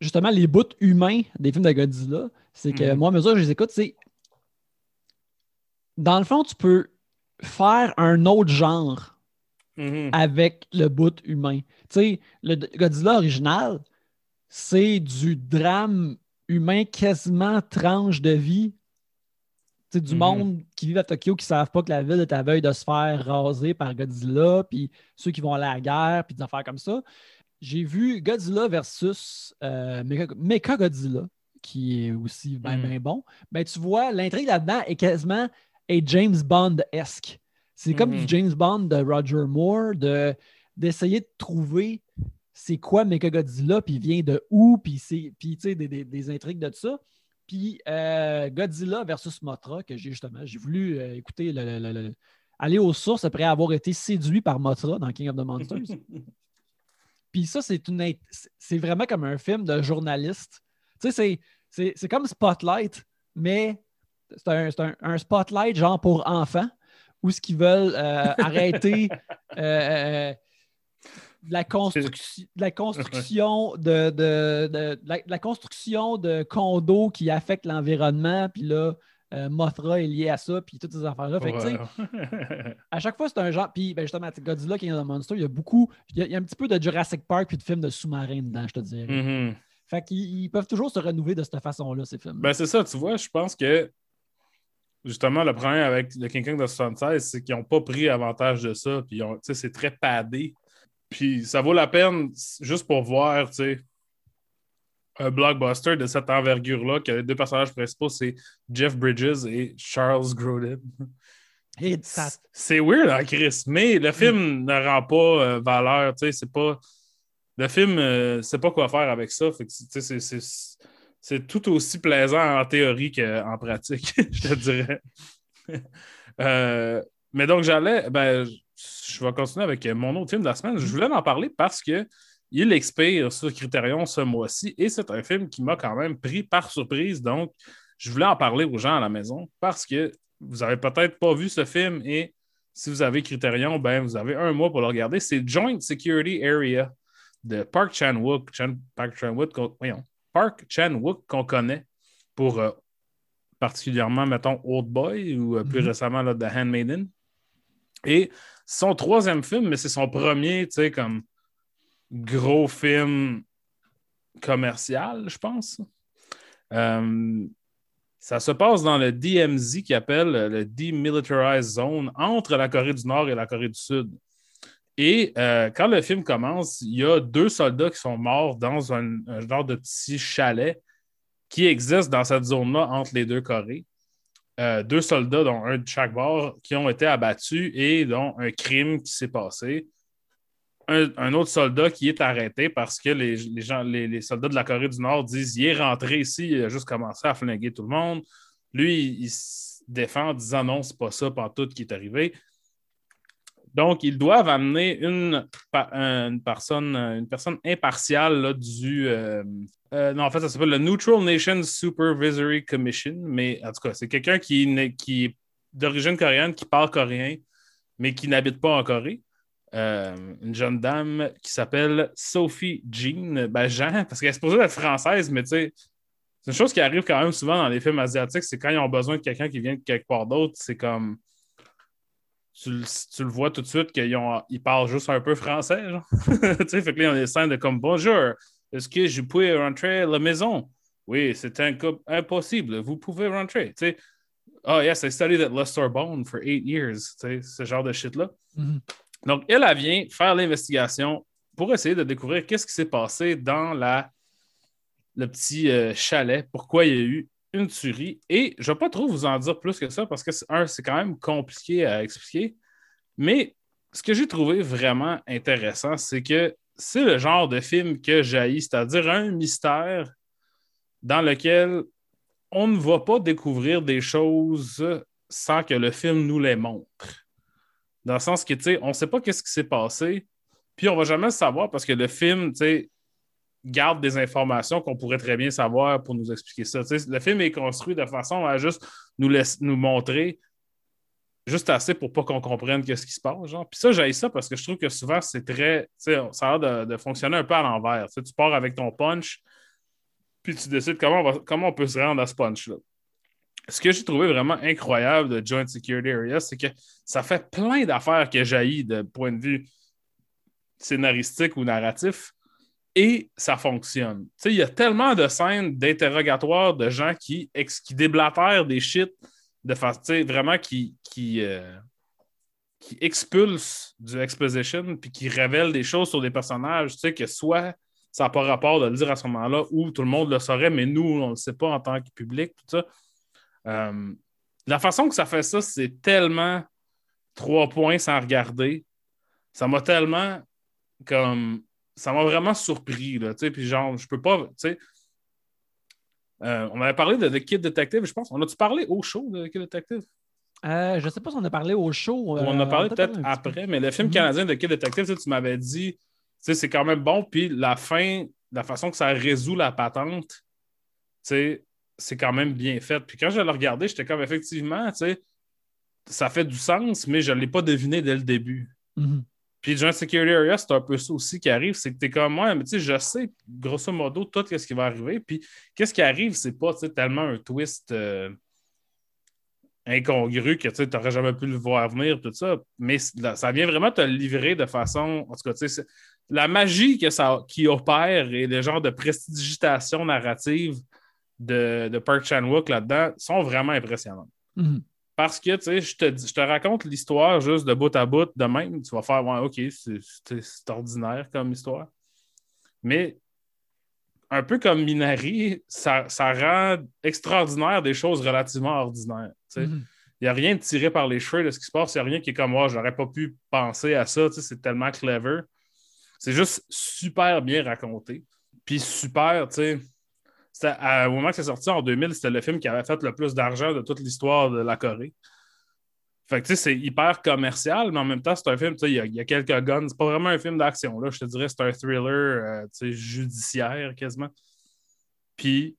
justement les bouts humains des films de Godzilla, c'est que Mhm. moi, à mesure que je les écoute, c'est dans le fond, tu peux faire un autre genre Mhm. avec le bout humain. Tu sais, le Godzilla original, c'est du drame humain quasiment tranche de vie. C'est du Mhm. monde qui vit à Tokyo qui ne savent pas que la ville est à veille de se faire raser par Godzilla, puis ceux qui vont aller à la guerre, puis des affaires comme ça. J'ai vu Godzilla versus euh, Mecha- Godzilla, qui est aussi bien, Mhm. bien bon. Ben, tu vois, l'intrigue là-dedans est quasiment est James Bond-esque. C'est comme du James Bond de Roger Moore, de, d'essayer de trouver c'est quoi Mechagodzilla, puis il vient de où, puis c'est, puis tu sais, des, des- des intrigues de ça. Puis euh, Godzilla versus Mothra, que j'ai justement, j'ai voulu euh, écouter, le- le- le- le- aller aux sources après avoir été séduit par Mothra dans King of the Monsters. Puis ça, c'est une c'est vraiment comme un film de journaliste. Tu sais, c'est- comme Spotlight, mais c'est un, c'est un- un Spotlight genre pour enfants, où ce qu'ils veulent euh, arrêter euh, euh, de la, construction, de la construction de, de- de- de la, de la construction de condos qui affectent l'environnement, puis là, euh, Mothra est lié à ça, puis toutes ces affaires-là. Fait que, à chaque fois, c'est un genre. Puis, ben justement, Godzilla, King of the Monster, il y a beaucoup. Il y a, il y a un petit peu de Jurassic Park puis de films de sous-marins dedans, je te dirais. Mhm. Fait qu'ils ils peuvent toujours se renouveler de cette façon-là, ces films. Ben, c'est ça, tu vois, je pense que justement, le problème avec le King Kong de 76, c'est qu'ils n'ont pas pris avantage de ça. Puis, c'est très padé. Puis, ça vaut la peine juste pour voir, tu sais, un blockbuster de cette envergure-là, que les deux personnages principaux, c'est Jeff Bridges et Charles Grodin. C'est weird, hein, Chris, mais le film ne rend pas euh, valeur, tu sais, c'est pas... Le film, euh, sait pas quoi faire avec ça, fait que, tu sais, c'est- c'est- tout aussi plaisant en théorie qu'en pratique, je te dirais. Euh, mais donc, j'allais, ben, je vais continuer avec mon autre film de la semaine. Je voulais en parler parce que il expire sur Criterion ce mois-ci et c'est un film qui m'a quand même pris par surprise. Donc, je voulais en parler aux gens à la maison parce que vous avez peut-être pas vu ce film et si vous avez Criterion, ben, vous avez un mois pour le regarder. C'est Joint Security Area de Park Chan-wook. Chan- Park Chan-wook, voyons, Park Chan-wook qu'on connaît pour euh, particulièrement, mettons, Old Boy ou euh, plus Mhm. récemment là, The Handmaiden. Et son troisième film, mais c'est son premier, tu sais, comme gros film commercial, je pense. Euh, ça se passe dans le DMZ qui appelle le Demilitarized Zone entre la Corée du Nord et la Corée du Sud. Et euh, quand le film commence, il y a deux soldats qui sont morts dans un, genre de petit chalet qui existe dans cette zone-là entre les deux Corées. euh, deux soldats, dont un de chaque bord, qui ont été abattus et dont un crime qui s'est passé. Un, autre soldat qui est arrêté parce que les, les, soldats de la Corée du Nord disent il est rentré ici, il a juste commencé à flinguer tout le monde. Lui, il, se défend en disant non, c'est pas ça, pas tout qui est arrivé. Donc, ils doivent amener une, une, personne, une personne impartiale du. Euh, euh, non, en fait, ça s'appelle le Neutral Nations Supervisory Commission, mais en tout cas, c'est quelqu'un qui, qui est d'origine coréenne, qui parle coréen, mais qui n'habite pas en Corée. Euh, une jeune dame qui s'appelle Sophie Jean, ben Jean, parce qu'elle est supposée être française, mais tu sais, c'est une chose qui arrive quand même souvent dans les films asiatiques, c'est quand ils ont besoin de quelqu'un qui vient de quelque part d'autre, c'est comme tu, le vois tout de suite qu'ils parlent juste un peu français. tu sais, fait que là, ils ont des scènes de comme Bonjour, est-ce que je peux rentrer à la maison? Oui, c'est impossible, vous pouvez rentrer. Tu sais, oh yes, I studied at Leicester Bone for eight years. Tu sais, ce genre de shit-là. Mm-hmm. Donc, elle, elle vient faire l'investigation pour essayer de découvrir qu'est-ce qui s'est passé dans la, le petit euh, chalet, pourquoi il y a eu une tuerie. Et je ne vais pas trop vous en dire plus que ça parce que, un, c'est quand même compliqué à expliquer. Mais ce que j'ai trouvé vraiment intéressant, c'est que c'est le genre de film que jaillit, c'est-à-dire un mystère dans lequel on ne va pas découvrir des choses sans que le film nous les montre. Dans le sens que, tu sais, on ne sait pas qu'est-ce qui s'est passé, puis on ne va jamais le savoir parce que le film, tu sais, garde des informations qu'on pourrait très bien savoir pour nous expliquer ça. le film est construit de façon à juste nous, montrer juste assez pour pas qu'on comprenne ce qui se passe. Genre. Puis ça, j'ai ça parce que je trouve que souvent, c'est très. Ça a l'air de, fonctionner un peu à l'envers. Tu pars avec ton punch, puis tu décides comment on, comment on peut se rendre à ce punch-là. Ce que j'ai trouvé vraiment incroyable de Joint Security Area, c'est que ça fait plein d'affaires que jaillit de point de vue scénaristique ou narratif et ça fonctionne. Il y a tellement de scènes d'interrogatoire de gens qui, qui déblatèrent des shit de façon vraiment qui, qui, euh, qui expulsent du exposition puis qui révèlent des choses sur des personnages, que soit ça n'a pas rapport de le dire à ce moment-là ou tout le monde le saurait, mais nous, on ne le sait pas en tant que public, tout ça. Euh, la façon que ça fait ça, c'est tellement trois points sans regarder. Ça m'a tellement comme ça m'a vraiment surpris. Là, puis genre, je peux pas. Euh, on avait parlé de The Kid Detective, je pense. On a-tu parlé au show de The Kid Detective? Euh, je ne sais pas si on a parlé au show. on a parlé euh, peut-être après, mais le film mhm. canadien de Kid Detective, tu m'avais dit, c'est quand même bon. Puis la fin, la façon que ça résout la patente, c'est quand même bien fait. Puis quand je l'ai regardé, j'étais comme effectivement, ça fait du sens, mais je ne l'ai pas deviné dès le début. Mhm. Puis Joint Security Area, c'est un peu ça aussi qui arrive, c'est que tu es comme moi, mais tu sais, je sais grosso modo tout ce qui va arriver. Puis qu'est-ce qui arrive, c'est pas tellement un twist euh, incongru que tu n'aurais jamais pu le voir venir, tout ça. Mais ça vient vraiment te livrer de façon. En tout cas, tu sais, la magie qui opère et le genre de prestidigitation narrative de, de Park Chan-wook là-dedans sont vraiment impressionnantes. Mm-hmm. Parce que, tu sais, je te, je te raconte l'histoire juste de bout à bout de même. Tu vas faire, ouais, OK, c'est ordinaire comme histoire. Mais un peu comme Minari, ça, rend extraordinaire des choses relativement ordinaires. Mm-hmm. Il n'y a rien de tiré par les cheveux de ce qui se passe. Il n'y a rien qui est comme moi, oh, j'aurais pas pu penser à ça. C'est tellement clever. C'est juste super bien raconté. Puis super, tu sais au moment que c'est sorti en 2000, c'était le film qui avait fait le plus d'argent de toute l'histoire de la Corée. Fait que, tu sais, c'est hyper commercial, mais en même temps, c'est un film, tu sais, il y, a quelques guns. C'est pas vraiment un film d'action, là. Je te dirais, c'est un thriller, euh, tu sais, judiciaire, quasiment. Puis,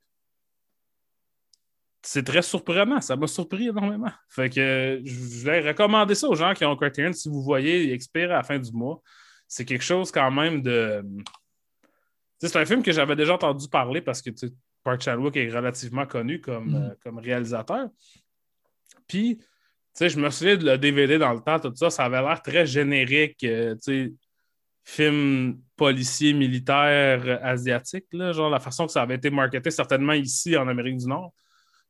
c'est très surprenant. Ça m'a surpris énormément. Fait que je vais recommander ça aux gens qui ont Criterion. Si vous voyez, il expire à la fin du mois. C'est quelque chose quand même de. C'est un film que j'avais déjà entendu parler parce que Park Chan-wook est relativement connu comme, mm. euh, comme réalisateur. Puis, tu sais, je me souviens de le DVD dans le temps, tout ça, ça avait l'air très générique, euh, tu sais, film policier, militaire, asiatique, là, genre la façon que ça avait été marketé, certainement ici en Amérique du Nord.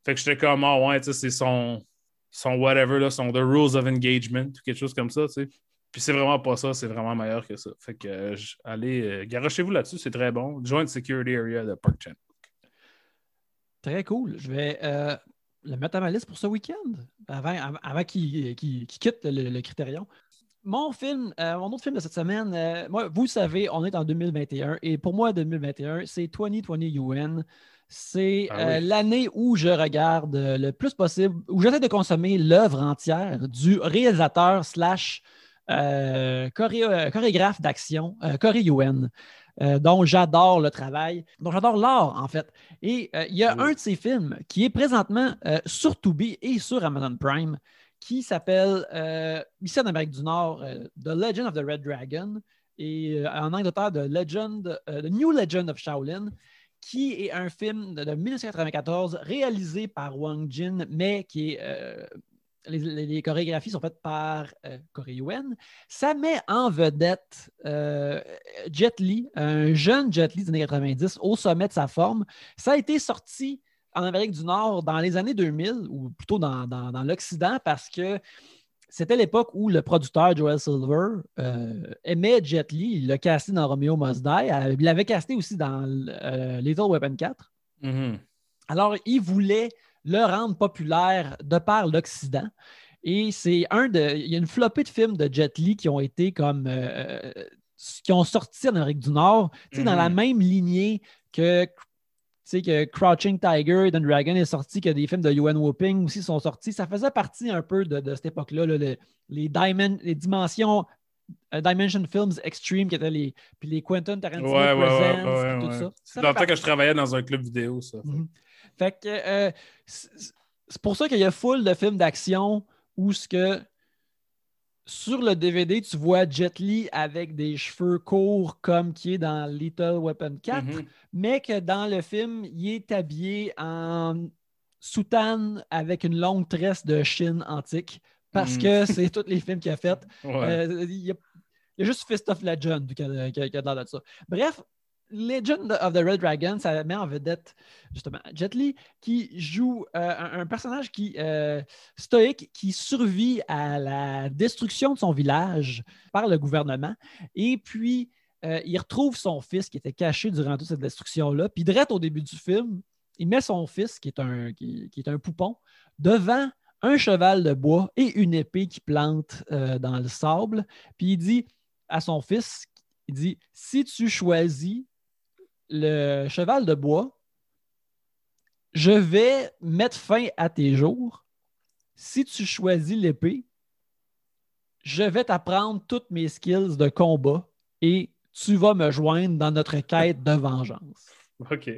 Fait que j'étais comme, ah ouais, tu sais, c'est son, son whatever, là, son The Rules of Engagement, ou quelque chose comme ça, tu sais. Puis c'est vraiment pas ça, c'est vraiment meilleur que ça. Fait que, euh, allez, garochez-vous là-dessus, c'est très bon. Joint Security Area de Park Chan. Très cool. Je vais. Euh, le mettre à ma liste pour ce week-end, avant, qu'il quitte le, le Critérion. Mon film, euh, mon autre film de cette semaine, euh, moi, vous savez, on est en 2021 et pour moi, 2021, c'est 2020 UN. C'est Ah euh, l'année où je regarde le plus possible, où j'essaie de consommer l'œuvre entière du réalisateur slash choré- chorégraphe d'action, Corey Yuen, euh, dont j'adore le travail, dont j'adore l'art, en fait. Et euh, il y a Oui. un de ses films qui est présentement euh, sur Tubi et sur Amazon Prime qui s'appelle, ici en Amérique du Nord, The Legend of the Red Dragon et en Angleterre, The Legend, The New Legend of Shaolin, qui est un film de, de 1994 réalisé par Wang Jin, mais qui est. euh, les, chorégraphies sont faites par euh, Corey Yuen. Ça met en vedette euh, Jet Li, un jeune Jet Li des années 90 au sommet de sa forme. Ça a été sorti en Amérique du Nord dans les années 2000, ou plutôt dans, dans- dans l'Occident, parce que c'était l'époque où le producteur Joel Silver euh, aimait Jet Li. Il l'a casté dans Romeo Must Die. Euh, Il l'avait casté aussi dans euh, Little Weapon 4. Mhm. Alors, il voulait le rendre populaire de par l'Occident. Et c'est un de. Il y a une flopée de films de Jet Li qui ont été comme. euh, qui ont sorti en Amérique du Nord, dans Mhm. la même lignée que. tu sais, que Crouching Tiger, Hidden Dragon est sorti, que des films de Yuan Whooping aussi sont sortis. Ça faisait partie un peu de, de cette époque-là, là, le- les, dimen- les dimensions euh, Dimension Films Extreme, qui étaient les, puis les Quentin Tarantino Ouais, ouais, ouais, tout ça. Dans le temps que je travaillais dans un club vidéo, ça. Mhm. Fait que euh, c'est pour ça qu'il y a full de films d'action où ce que sur le DVD, tu vois Jet Li avec des cheveux courts comme qui est dans Little Weapon 4, Mhm. mais que dans le film, il est habillé en soutane avec une longue tresse de Chine antique parce Mhm. que c'est tous les films qu'il a fait. Ouais. Euh, il, y a, il y a juste Fist of Legend qui a, qui a- qui a de ça. Bref, Legend of the Red Dragon, ça met en vedette justement Jet Li qui joue euh, un, personnage qui euh, stoïque qui survit à la destruction de son village par le gouvernement et puis euh, il retrouve son fils qui était caché durant toute cette destruction-là. Puis direct au début du film, il met son fils qui est un, qui, est un poupon devant un cheval de bois et une épée qui plante dans le sable. Puis il dit à son fils, il dit, si tu choisis le cheval de bois, je vais mettre fin à tes jours. Si tu choisis l'épée, je vais t'apprendre toutes mes skills de combat et tu vas me joindre dans notre quête de vengeance. OK.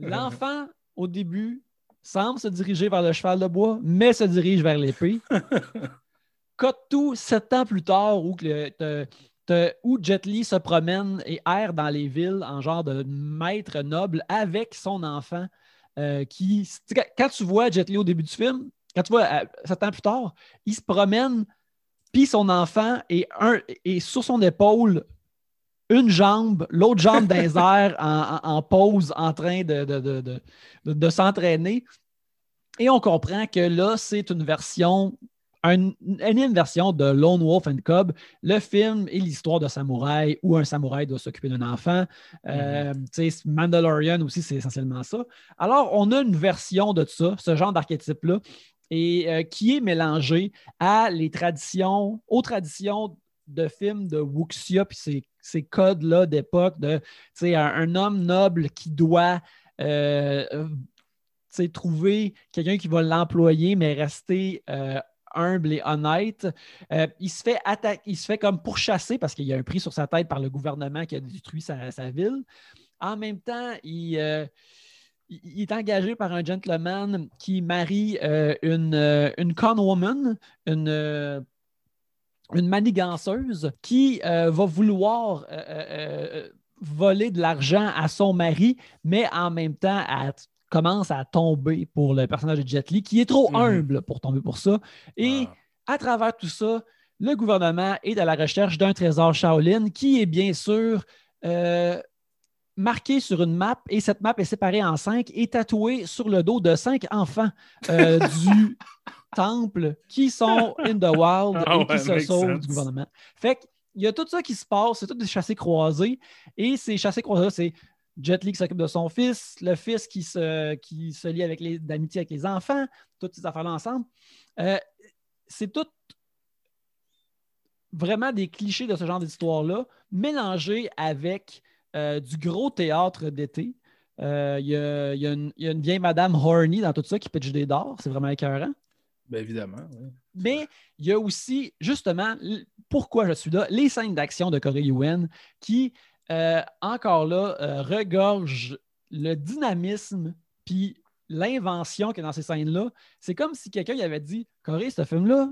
L'enfant, au début, semble se diriger vers le cheval de bois, mais se dirige vers l'épée. Cut tout sept ans plus tard, où, que le- te- te- où Jet Li se promène et erre dans les villes en genre de maître noble avec son enfant. euh, qui, quand- tu vois Jet Li au début du film, quand tu vois euh, sept ans plus tard, il se promène, puis son enfant est, un, est sur son épaule une jambe, l'autre jambe dans les airs en, en- en pause, en train de, de- de- de- s'entraîner. Et on comprend que là, c'est une version, une énième version de Lone Wolf and Cub, le film et l'histoire de samouraï où un samouraï doit s'occuper d'un enfant. Euh, sais, Mandalorian aussi, c'est essentiellement ça. Alors, on a une version de ça, ce genre d'archétype-là, et euh, qui est mélangé à les traditions, aux traditions de films de Wuxia, puis ces, ces codes-là d'époque de un, un homme noble qui doit euh, trouver quelqu'un qui va l'employer, mais rester euh, humble et honnête. Euh, il, se fait il se fait comme pourchasser parce qu'il y a un prix sur sa tête par le gouvernement qui a détruit sa, ville. En même temps, il, euh, il- est engagé par un gentleman qui marie euh, une, une conwoman, une, maniganceuse qui va vouloir voler de l'argent à son mari, mais en même temps, elle commence à tomber pour le personnage de Jet Li, qui est trop Mhm. humble pour tomber pour ça. Et Ah. à travers tout ça, le gouvernement est à la recherche d'un trésor Shaolin qui est bien sûr euh, marqué sur une map et cette map est séparée en cinq et tatouée sur le dos de cinq enfants euh, du temple qui sont in the wild Ah et qui se sauvent sense. du gouvernement. Fait qu'il y a tout ça qui se passe, c'est tout des chassés croisés et ces chassés croisés, c'est Jet Li qui s'occupe de son fils, le fils qui se, qui se lie avec les, d'amitié avec les enfants, toutes ces affaires-là ensemble. Euh, c'est tout vraiment des clichés de ce genre d'histoire-là, mélangés avec euh, du gros théâtre d'été. Euh, Il y, a, y a une- y a une vieille madame horny dans tout ça qui pitch des dards. C'est vraiment écœurant. Ben évidemment. oui. Mais il y a aussi, justement, pourquoi je suis là, les scènes d'action de Corey Yuen qui, euh, encore là, euh, regorgent le dynamisme puis l'invention qu'il y a dans ces scènes-là. C'est comme si quelqu'un avait dit Corey, ce film-là,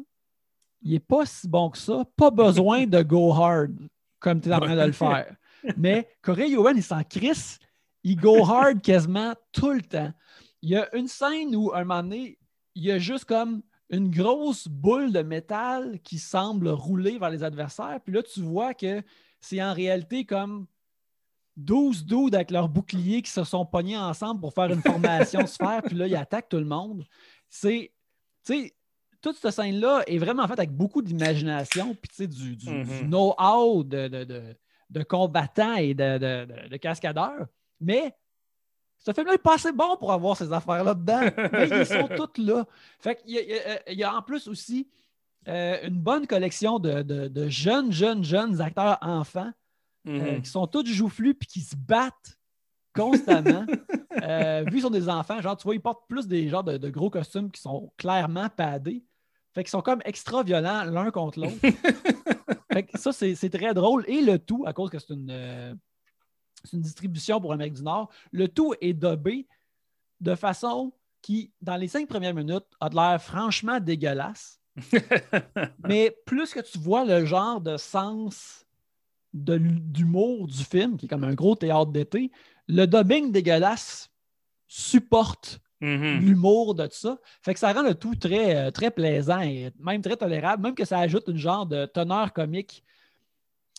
il n'est pas si bon que ça, pas besoin de go hard comme tu es en train de le faire. Mais Corey Yuen, il s'en crisse, il go hard quasiment tout le temps. Il y a une scène où, un moment donné, il y a juste comme une grosse boule de métal qui semble rouler vers les adversaires. Puis là, tu vois que c'est en réalité comme 12 dudes avec leurs boucliers qui se sont pognés ensemble pour faire une formation sphère. Puis là, ils attaquent tout le monde. C'est, tu sais, toute cette scène-là est vraiment faite avec beaucoup d'imagination, puis tu sais, du, du- Mhm. du know-how de, de, de- de combattants et de, de- de- de cascadeurs. Mais ce film-là n'est pas assez bon pour avoir ces affaires-là dedans. Mais ils sont toutes là. Fait qu'il y a, y y a en plus aussi euh, une bonne collection de, de- de jeunes, jeunes, jeunes acteurs enfants euh, Mhm. qui sont tous joufflus puis qui se battent constamment. Euh, vu qu'ils sont des enfants, genre, tu vois, ils portent plus des genres de, de gros costumes qui sont clairement padés. Fait qu'ils sont comme extra violents l'un contre l'autre. fait que ça, c'est c'est très drôle. Et le tout, à cause que c'est une, c'est une distribution pour l'Amérique du Nord, le tout est dobé de façon qui, dans les cinq premières minutes, a de l'air franchement dégueulasse. Mais plus que tu vois le genre de sens de d'humour du film, qui est comme un gros théâtre d'été, le dubbing dégueulasse supporte Mhm. l'humour de tout ça. Fait que ça rend le tout très, euh, très plaisant et même très tolérable, même que ça ajoute une genre de teneur comique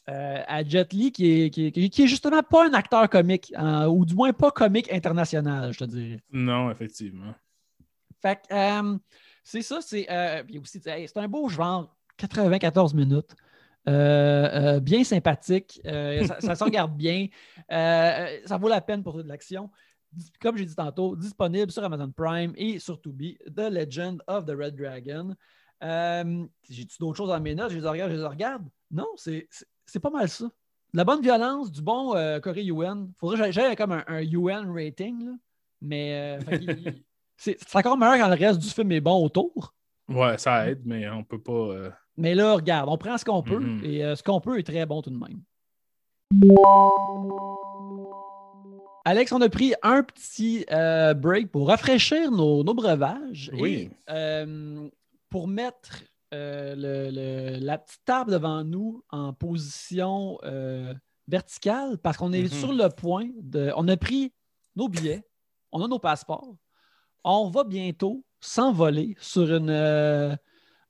euh, à Jet Li, qui est, qui, est, qui est justement pas un acteur comique, hein, ou du moins pas comique international, je te dirais. Non, effectivement. Fait que euh, c'est ça, c'est euh, puis aussi, hey, c'est un beau genre, 94 minutes. Euh, euh, bien sympathique, ça, ça se regarde bien, ça vaut la peine pour de l'action. Comme j'ai dit tantôt, disponible sur Amazon Prime et sur Tubi, The Legend of the Red Dragon. J'ai-tu d'autres choses dans mes notes? Je les regarde, je les regarde? Non, c'est pas mal ça. De la bonne violence, du bon Corey Yuen. Faudrait que j'aille- comme un, un UN rating, là. mais fait qu'il- il- c'est encore meilleur quand le reste du film est bon autour. Ouais, ça aide, mais on peut pas. euh, Mais là, regarde, on prend ce qu'on peut Mhm. et euh, ce qu'on peut est très bon tout de même. Alex, on a pris un petit euh, break pour rafraîchir nos, nos breuvages Oui. et pour mettre le- le- la petite table devant nous en position verticale parce qu'on est Mhm. sur le point de. On a pris nos billets, on a nos passeports. On va bientôt s'envoler sur une, euh,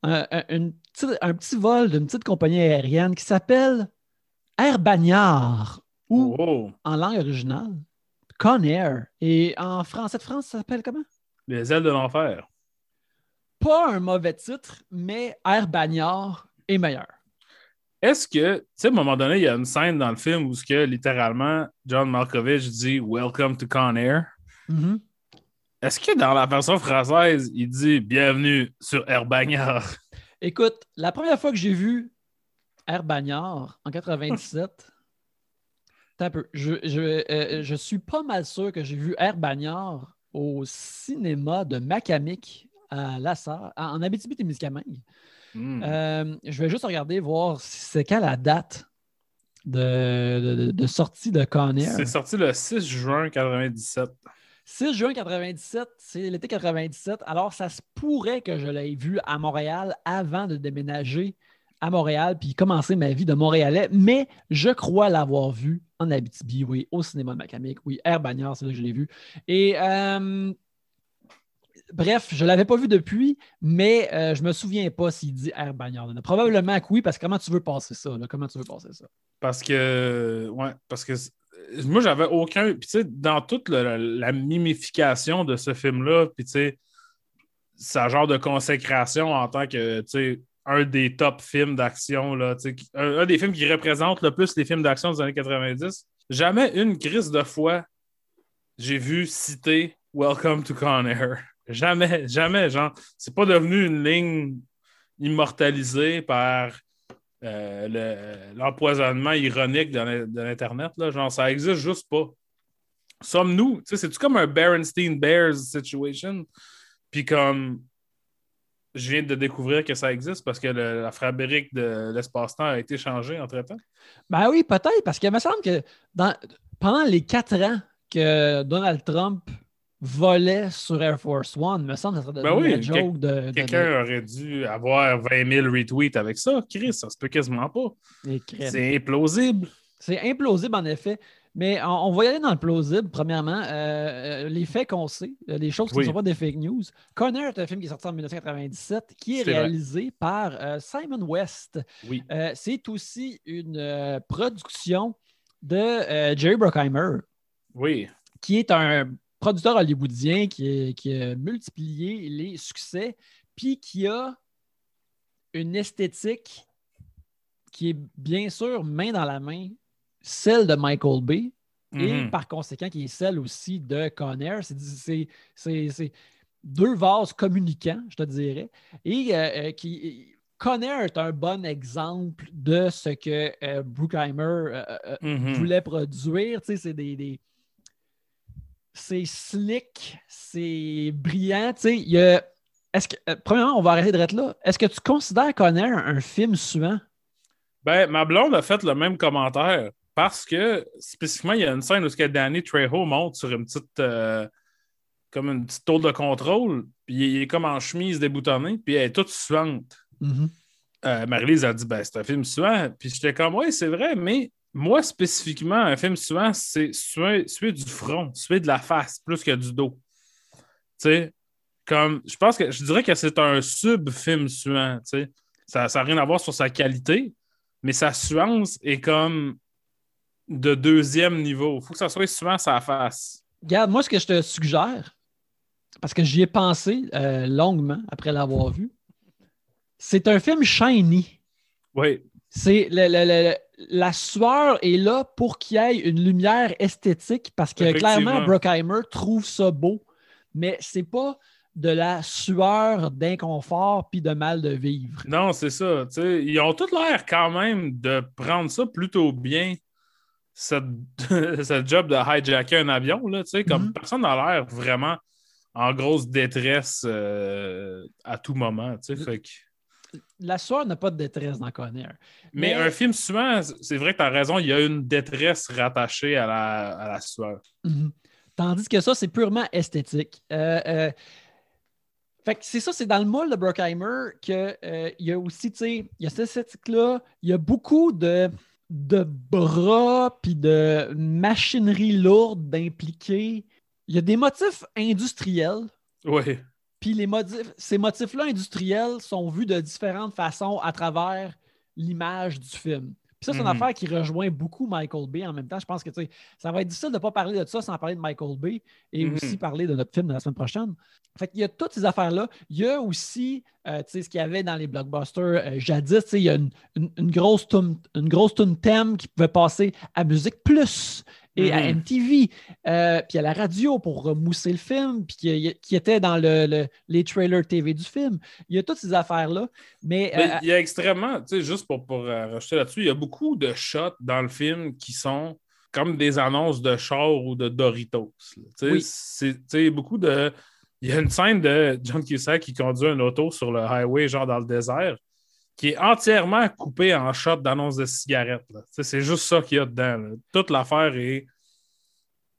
un, petit vol d'une petite compagnie aérienne qui s'appelle Air Bagnard ou Oh, en langue originale Conair. Et en français de France, ça s'appelle comment? les ailes de l'enfer. Pas un mauvais titre, mais Air Bagnard est meilleur. Est-ce que, tu sais, à un moment donné, il y a une scène dans le film où ce que littéralement John Malkovich dit Welcome to Con Air. Mhm. Est-ce que dans la version française, il dit Bienvenue sur Air Bagnard? Écoute, la première fois que j'ai vu Air Bagnard en 97, Attends un peu, je, je, euh, je suis pas mal sûr que j'ai vu Air Bagnard au cinéma de Macamic à Lassar, en Abitibi-Témiscamingue. Hmm. Euh, je vais juste regarder, voir si c'est quand la date de, de- de sortie de Conair. C'est sorti le 6 juin 97. 6 juin 97, c'est l'été 97. Alors, ça se pourrait que je l'ai vu à Montréal avant de déménager à Montréal puis commencer ma vie de Montréalais, mais je crois l'avoir vu en Abitibi, oui, au cinéma de Macamic, oui, Air Bagnard, c'est là que je l'ai vu. Et euh, bref, je ne l'avais pas vu depuis, mais euh, je ne me souviens pas s'il dit Air Bagnard. Probablement que oui, parce que comment tu veux passer ça? là? Comment tu veux passer ça? Parce que, ouais, parce que moi, j'avais aucun. Puis, tu sais, dans toute la, mimification de ce film-là, puis, tu sais, sa genre de consécration en tant que, tu sais, un des top films d'action, là, tu sais, un, un des films qui représente le plus les films d'action des années 90. jamais une crise de fois j'ai vu citer Welcome to Con Air. Jamais, jamais, genre, c'est pas devenu une ligne immortalisée par euh, l'empoisonnement ironique de l'Internet. Genre, ça existe juste pas. Sommes-nous, c'est-tu comme un Berenstein Bears situation? Puis comme je viens de découvrir que ça existe parce que la fabrique de l'espace-temps a été changée entre-temps? Ben oui, peut-être, parce qu'il me semble que pendant les quatre ans que Donald Trump volait sur Air Force One, me semble que ça ben oui, joke de. Quelqu'un aurait dû avoir 20 000 retweets avec ça. Chris, ça se peut quasiment pas. C'est implausible. C'est implausible, en effet. Mais on, va y aller dans le plausible, premièrement. Euh, euh, les faits qu'on sait, euh, les choses qui ne sont pas des fake news. Connor est un film qui est sorti en 1997, qui est, réalisé par Simon West. Oui. c'est aussi une production de Jerry Bruckheimer. Oui. Qui est un producteur hollywoodien qui, qui a multiplié les succès, puis qui a une esthétique qui est bien sûr main dans la main celle de Michael Bay et mhm. par conséquent qui est celle aussi de Conair. C'est deux vases communicants, je te dirais, et euh, euh, qui. Conair est un bon exemple de ce que euh, Bruckheimer mhm. voulait produire. c'est des, c'est slick, c'est brillant. est-ce que, premièrement, on va arrêter de être là. Est-ce que tu considères Conair un film suant? Ben, ma blonde a fait le même commentaire. Parce que, spécifiquement, il y a une scène où Danny Trejo monte sur une petite. Euh, comme une petite tour de contrôle, puis il est comme en chemise déboutonnée, puis elle est toute suante. Mm Marie-Lise a dit ben, c'est un film suant. Puis j'étais comme oui, c'est vrai, mais moi, spécifiquement, un film suant, c'est suer, du front, suer de la face plus que du dos. Tu sais, comme je pense que je dirais que c'est un sub-film suant. Tu sais. Ça n'a rien à voir sur sa qualité, mais sa suance est comme de deuxième niveau. Il faut que ça soit souvent sa face. Regarde, moi, ce que je te suggère, parce que j'y ai pensé euh, longuement après l'avoir vu, c'est un film shiny. Oui. C'est la sueur est là pour qu'il y ait une lumière esthétique parce que clairement, Brockheimer trouve ça beau, mais c'est pas de la sueur d'inconfort puis de mal de vivre. Non, c'est ça. Ils ont tout l'air quand même de prendre ça plutôt bien cette, job de hijacker un avion, là, comme mhm. personne n'a l'air vraiment en grosse détresse euh, à tout moment. Fait La soeur n'a pas de détresse dans Conner. Mais, un film souvent, c'est vrai que tu as raison, il y a une détresse rattachée à la, à la sueur. Mhm. Tandis que ça, c'est purement esthétique. Euh, euh, fait que c'est ça, c'est dans le moule de Brockheimer qu'il y a aussi, tu sais, il y a cette esthétique-là, il y a beaucoup de de bras puis de machinerie lourde d'impliquer. Il y a des motifs industriels. Oui. Puis les motifs, ces motifs-là industriels sont vus de différentes façons à travers l'image du film. Puis ça, c'est une mhm. affaire qui rejoint beaucoup Michael Bay en même temps. Je pense que ça va être difficile de ne pas parler de ça sans parler de Michael Bay et mhm. aussi parler de notre film de la semaine prochaine. Fait qu'il y a toutes ces affaires-là. Il y a aussi euh, ce qu'il y avait dans les blockbusters euh, jadis. Il y a une, grosse tune, une grosse tune thème qui pouvait passer à Musique Plus et à MTV, mm-hmm. euh, puis à la radio pour remousser le film, puis qui, était dans le, les trailers TV du film. Il y a toutes ces affaires-là. Mais, euh, il y a extrêmement, tu sais, juste pour, pour euh, rajouter là-dessus, il y a beaucoup de shots dans le film qui sont comme des annonces de char ou de Doritos. Tu C'est beaucoup de. Il y a une scène de John Cusack qui conduit un auto sur le highway, genre dans le désert qui est entièrement coupé en shot d'annonce de cigarettes. C'est juste ça qu'il y a dedans. Toute l'affaire est.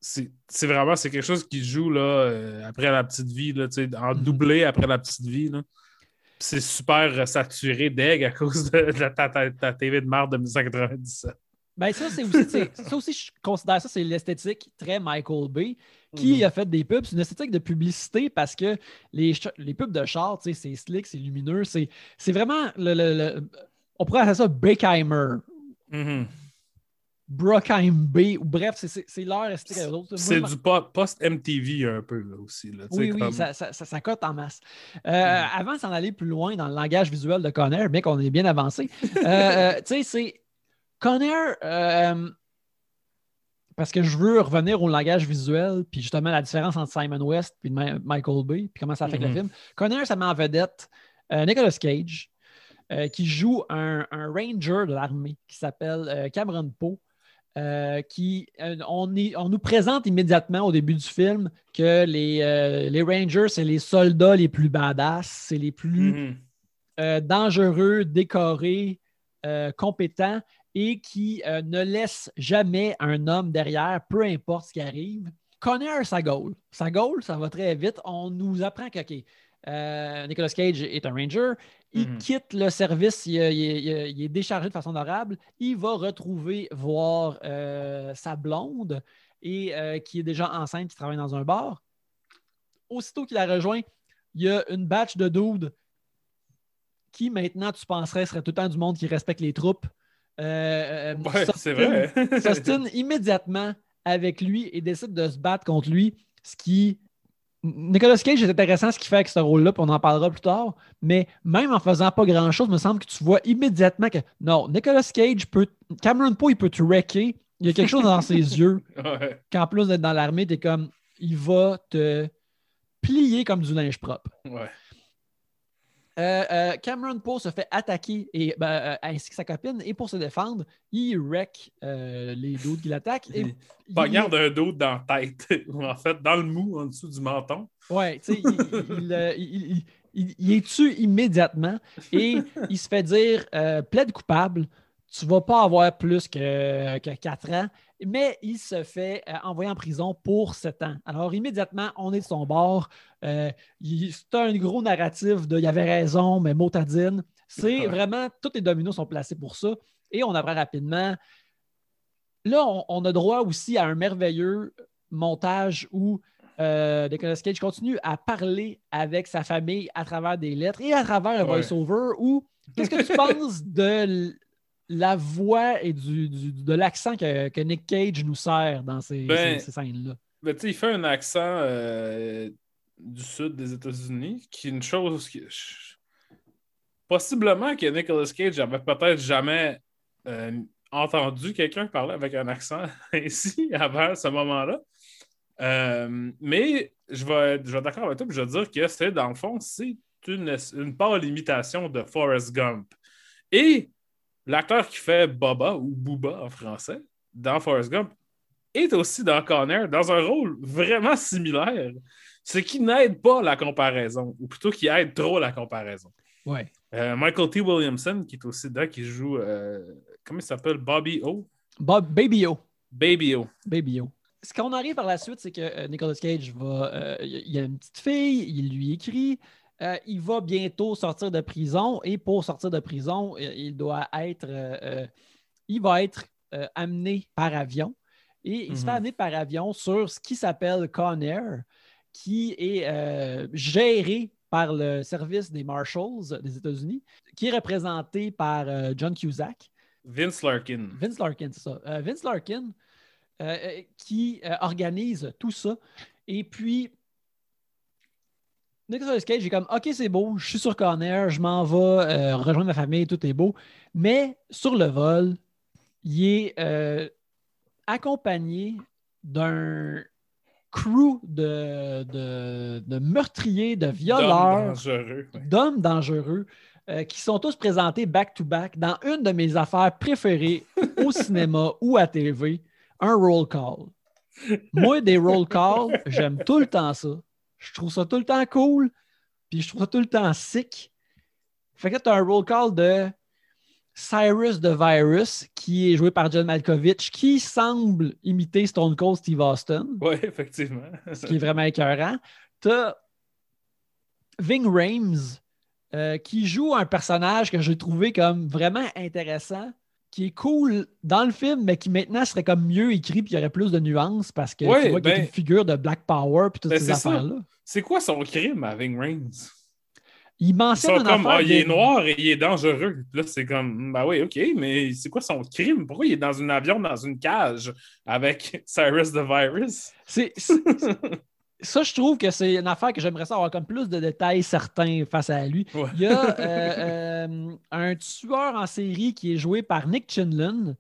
C'est vraiment c'est quelque chose qui joue là, euh, après la petite vie, là, en mhm. doublé après la petite vie. C'est super saturé d'aigle à cause de, la, ta, TV de merde de 1997. Ben ça, c'est aussi, ça aussi, je considère ça, c'est l'esthétique très Michael Bay qui mhm. a fait des pubs. C'est une esthétique de publicité parce que les, les pubs de char, c'est slick, c'est lumineux. C'est vraiment le, On pourrait appeler ça Brockheimer. Mm Brockheim B, ou bref, c'est leur esthétique. C'est du post-MTV un peu là, aussi. Là, oui, oui, ça, ça, ça, cote en masse. Euh, mhm. Avant d'en aller plus loin dans le langage visuel de Conner, bien qu'on est bien avancé, euh, euh, tu sais, c'est Conner parce que je veux revenir au langage visuel, puis justement la différence entre Simon West et Michael Bay, puis comment ça affecte le Mhm. film. Connor, ça met en vedette euh, Nicolas Cage, euh, qui joue un, un ranger de l'armée qui s'appelle euh, Cameron Poe. euh, qui, euh, on, y- on nous présente immédiatement au début du film que les, euh, les Rangers, c'est les soldats les plus badass, c'est les plus Mhm. euh, dangereux, décorés, euh, compétents et qui euh, ne laisse jamais un homme derrière, peu importe ce qui arrive. Connor, sa goal. Sa goal, ça va très vite. On nous apprend que OK, euh, Nicolas Cage est un ranger. Il Mhm. quitte le service, il, il- il- il est déchargé de façon honorable. Il va retrouver, voir euh, sa blonde et qui est déjà enceinte, qui travaille dans un bar. Aussitôt qu'il la rejoint, il y a une batch de dudes qui maintenant, tu penserais, serait tout le temps du monde qui respecte les troupes. Euh, euh, Ouais, s'obstine- c'est vrai. S'ostine immédiatement avec lui et décide de se battre contre lui, ce qui. Nicolas Cage est intéressant ce qu'il fait avec ce rôle-là, puis on en parlera plus tard. Mais même en faisant pas grand-chose, il me semble que tu vois immédiatement que non, Nicolas Cage peut. Cameron Poe, il peut te wrecker. Il y a quelque chose dans ses yeux Ouais. qu'en plus d'être dans l'armée, tu es comme. Il va te plier comme du linge propre. Ouais. Euh, euh, Cameron Poe se fait attaquer et, ben, euh, ainsi que sa copine, et pour se défendre, il wreck les doutes qui l'attaquent. et Il Poignarde un dos dans la tête, en fait, dans le mou, en dessous du menton. Ouais, tu sais, il, il, il- il- il- il est tue immédiatement? Et il se fait dire plaide coupable, tu vas pas avoir plus que, que 4 ans, mais il se fait euh, envoyer en prison pour 7 ans. Alors, immédiatement, on est de son bord. Euh, c'est un gros narratif de il avait raison, mais motadine. C'est Ouais. vraiment, tous les dominos sont placés pour ça. Et on apprend rapidement. Là, on, on a droit aussi à un merveilleux montage où euh, Nicolas Cage continue à parler avec sa famille à travers des lettres et à travers un Ouais. voice-over où qu'est-ce que tu penses de la voix et du, du- de l'accent que, que Nick Cage nous sert dans ces, Ben, ces- ces scènes-là? Ben, il fait un accent euh, du sud des États-Unis, qui est une chose qui. Possiblement que Nicolas Cage avait peut-être jamais euh, entendu quelqu'un parler avec un accent ainsi avant ce moment-là. Euh, mais je vais, je vais être d'accord avec toi, puis je vais dire que c'est, dans le fond, c'est une, une pâle imitation de Forrest Gump. Et l'acteur qui fait Boba ou Booba en français dans Forrest Gump est aussi dans Connor dans un rôle vraiment similaire, ce qui n'aide pas la comparaison, ou plutôt qui aide trop la comparaison. Ouais. Euh, Michael T. Williamson, qui est aussi dedans, qui joue, euh, comment il s'appelle, Bobby O? Bob, Baby O. Baby O. Baby O. Ce qu'on arrive par la suite, c'est que euh, Nicolas Cage va. euh, il y a une petite fille, il lui écrit. Euh, il va bientôt sortir de prison et pour sortir de prison, euh, il doit être. euh, il va être euh, amené par avion et il se Mhm. fait amener par avion sur ce qui s'appelle Conair, qui est géré par le service des Marshals des États-Unis, qui est représenté par John Cusack. Vince Larkin. Vince Larkin, c'est ça. Vince Larkin, qui organise tout ça. Et puis, Nicolas Cage est comme OK, c'est beau, je suis sur Conair, je m'en vais euh, rejoindre ma famille, tout est beau. Mais sur le vol, il est euh, accompagné d'un crew de, de, de meurtriers, de violeurs dangereux. ouais. d'hommes dangereux euh, qui sont tous présentés back-to-back dans une de mes affaires préférées au cinéma ou à TV, un roll call. Moi, des roll calls, j'aime tout le temps ça. Je trouve ça tout le temps cool, puis je trouve ça tout le temps sick. Fait que tu as un roll call de Cyrus the Virus, qui est joué par John Malkovich, qui semble imiter Stone Cold Steve Austin Oui, effectivement. ce qui est vraiment écœurant. Tu as Ving Rhames euh, qui joue un personnage que j'ai trouvé comme vraiment intéressant, qui est cool dans le film, mais qui maintenant serait comme mieux écrit puis il y aurait plus de nuances parce que Ouais, tu vois qu'il est ben- une figure de Black Power puis toutes Ben, ces affaires-là. C'est quoi son crime à Ving Rhames? Il Ils mentionne sont comme, ah, il est noir et il est dangereux. Là, c'est comme, bah oui, OK, mais c'est quoi son crime? Pourquoi il est dans un avion, dans une cage avec Cyrus the Virus? C'est- ça, je trouve que c'est une affaire que j'aimerais savoir comme plus de détails certains face à lui. Ouais. Il y a euh, euh, un tueur en série qui est joué par Nick Chinlund,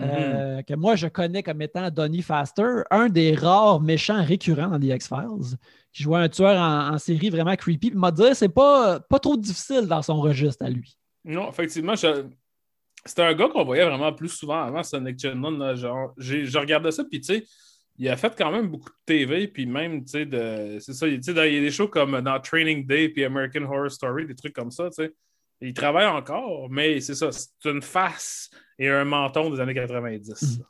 euh, que moi je connais comme étant Donnie Faster, un des rares méchants récurrents dans The X-Files, qui jouait un tueur en, série vraiment creepy. Il m'a dit c'est pas, pas trop difficile dans son registre à lui. Non, effectivement, c'était un gars qu'on voyait vraiment plus souvent avant, Chinlund. Genre, je regardais ça, puis tu sais, il a fait quand même beaucoup de TV, puis même, tu sais, de... c'est ça, il y a des shows comme dans Training Day, puis American Horror Story, des trucs comme ça, tu sais. Il travaille encore, mais c'est ça, c'est une face et un menton des années 90. Hmm.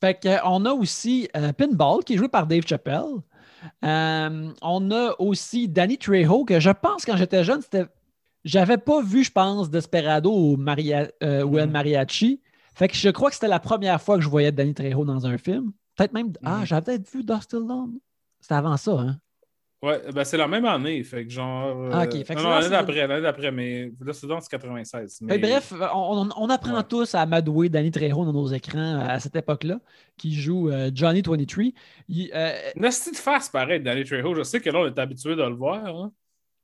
Fait qu'on a aussi euh, Pinball, qui est joué par Dave Chappelle. Euh, on a aussi Danny Trejo, que je pense quand j'étais jeune, c'était. J'avais pas vu, je pense, Desperado ou, Maria... Euh, ou El hmm. Mariachi. Fait que je crois que c'était la première fois que je voyais Danny Trejo dans un film. Peut-être même. Ah, mhm. j'avais peut-être vu Dustin Lone. C'était avant ça, hein? Ouais, ben c'est la même année. Fait que genre. Ah, ok. Fait que non, l'année d'après, l'année d'après, mais Lone, c'est 96. Mais... bref, on, apprend tous à amadouer Danny Trejo dans nos écrans à cette époque-là, qui joue euh, Johnny 23. Il, euh... Une petite face pareil, Danny Trejo. Je sais que là, on est habitué de le voir. Hein.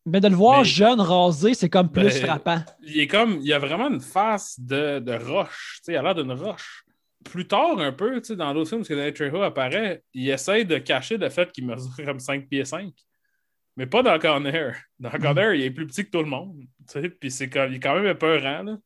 Mais de le voir jeune, rasé, c'est comme plus ben, frappant. Il est comme. Il a vraiment une face de, de roche. il a l'air d'une roche plus tard, un peu, dans d'autres films, parce que Danny Trejo apparaît, il essaye de cacher le fait qu'il mesure comme 5 pieds 5. Mais pas dans Conner. Dans Conner, il est plus petit que tout le monde. Puis c'est il est quand même épeurant. Là.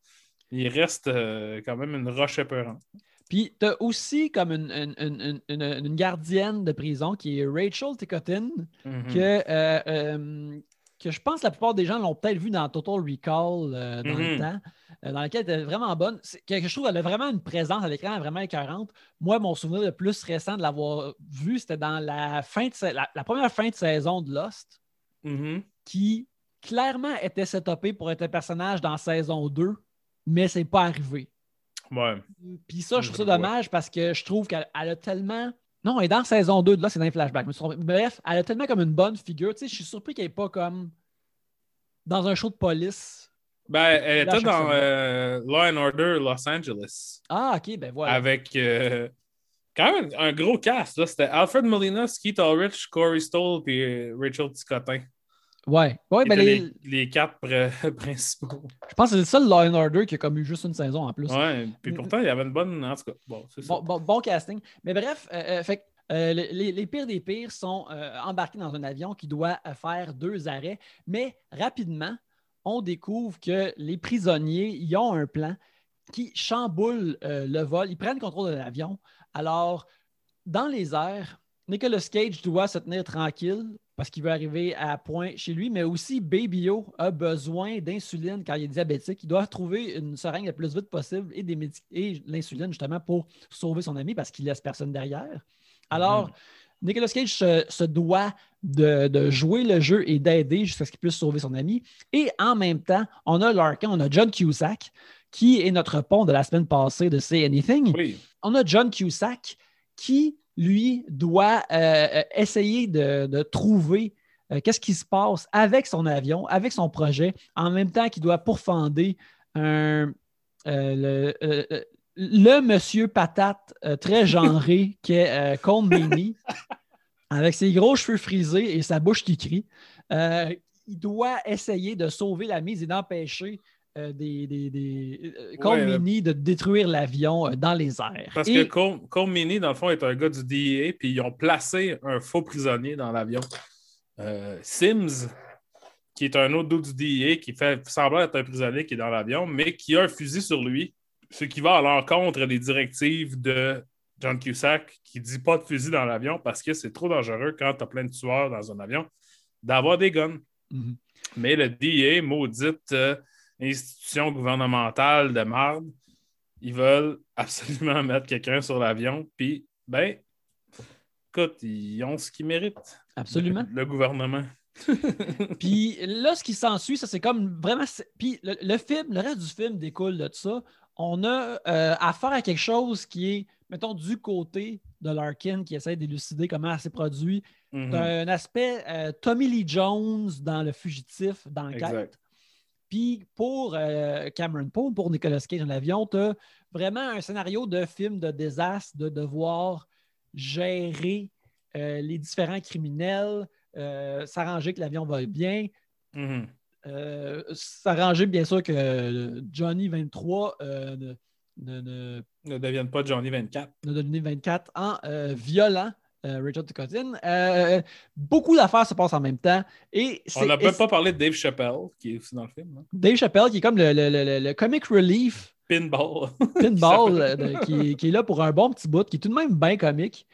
Il reste euh, quand même une roche épeurante. Puis tu as aussi comme une, une, une, une, gardienne de prison qui est Rachel Ticotin, mm-hmm. que, euh, euh, que je pense que la plupart des gens l'ont peut-être vu dans Total Recall dans le mm-hmm. temps. Dans laquelle elle était vraiment bonne. Que je trouve qu'elle a vraiment une présence à l'écran vraiment écœurante. Moi, mon souvenir le plus récent de l'avoir vu, c'était dans la, fin de la, première fin de saison de Lost, mm-hmm. qui clairement était setupé pour être un personnage dans saison 2, mais c'est pas arrivé. Ouais. Puis ça, je trouve ça dommage parce que je trouve qu'elle a tellement. Non, elle est dans saison 2, de là, c'est dans les flashbacks. Bref, elle a tellement comme une bonne figure. Tu sais, je suis surpris qu'elle n'est pas comme dans un show de police ben, elle était dans euh, Law and Order Los Angeles. Ah, ok, ben voilà. Avec euh, quand même un gros cast. C'était Alfred Molina, Skeet Ulrich, Corey Stoll et Rachel Ticotin. Ouais, ouais ben les... les... quatre principaux. Je pense que c'est le seul Law Order qui a comme eu juste une saison en plus. Ouais, puis pourtant, il y avait une bonne. En tout cas, bon, c'est ça. Bon, bon, casting. Mais bref, euh, fait les, les, pires des pires sont embarqués dans un avion qui doit faire deux arrêts, mais rapidement, on découvre que les prisonniers y ont un plan qui chamboule euh, le vol. Ils prennent contrôle de l'avion. Alors, dans les airs, Nicolas Cage doit se tenir tranquille parce qu'il veut arriver à point chez lui, mais aussi Baby O a besoin d'insuline car il est diabétique. Il doit trouver une seringue le plus vite possible et, et l'insuline justement pour sauver son ami parce qu'il laisse personne derrière. Alors, mhm. Nicolas Cage se, doit de, jouer le jeu et d'aider jusqu'à ce qu'il puisse sauver son ami. Et en même temps, on a Larkin, on a John Cusack, qui est notre pont de la semaine passée de Say Anything. On a John Cusack qui, lui, doit euh, euh, essayer de, trouver euh, qu'est-ce qui se passe avec son avion, avec son projet, en même temps qu'il doit pourfender un, le, le monsieur patate très genré qui est euh, Cole avec ses gros cheveux frisés et sa bouche qui crie. Il doit essayer de sauver la mise et d'empêcher des, des, de détruire l'avion dans les airs. Parce que Cole, dans le fond, est un gars du DEA, puis ils ont placé un faux prisonnier dans l'avion. Sims, qui est un autre dos du DEA, qui fait semblant être un prisonnier qui est dans l'avion, mais qui a un fusil sur lui ce qui va à l'encontre des directives de John Cusack qui dit pas de fusil dans l'avion parce que c'est trop dangereux quand tu as plein de tueurs dans un avion d'avoir des guns. Mhm. Mais le DA, maudite euh, institution gouvernementale de marde, ils veulent absolument mettre quelqu'un sur l'avion, puis, ben, écoute, ils ont ce qu'ils méritent. Absolument. Le, gouvernement. puis là, ce qui s'ensuit, ça c'est comme vraiment. Puis le, le, film, le reste du film découle de ça on a euh, affaire à quelque chose qui est, mettons, du côté de Larkin qui essaie d'élucider comment elle s'est produit. Mhm. un aspect euh, Tommy Lee Jones dans Le Fugitif, d'enquête. Puis pour euh, Cameron Poe, pour Nicolas Cage dans l'avion, tu as vraiment un scénario de film de désastre, de devoir gérer les différents criminels, s'arranger que l'avion va bien. Mhm. Euh, s'arranger, bien sûr, que Johnny 23 euh, ne, ne, Ne devienne pas Johnny 24. ne devenez 24 en euh, violant euh, Richard Ticotin. Euh, beaucoup d'affaires se passent en même temps. Et On n'a même pas parlé de Dave Chappelle, qui est aussi dans le film. hein. Dave Chappelle, qui est comme le, le- le- comic relief Pinball. pinball, euh, qui, qui est là pour un bon petit bout, qui est tout de même bien comique.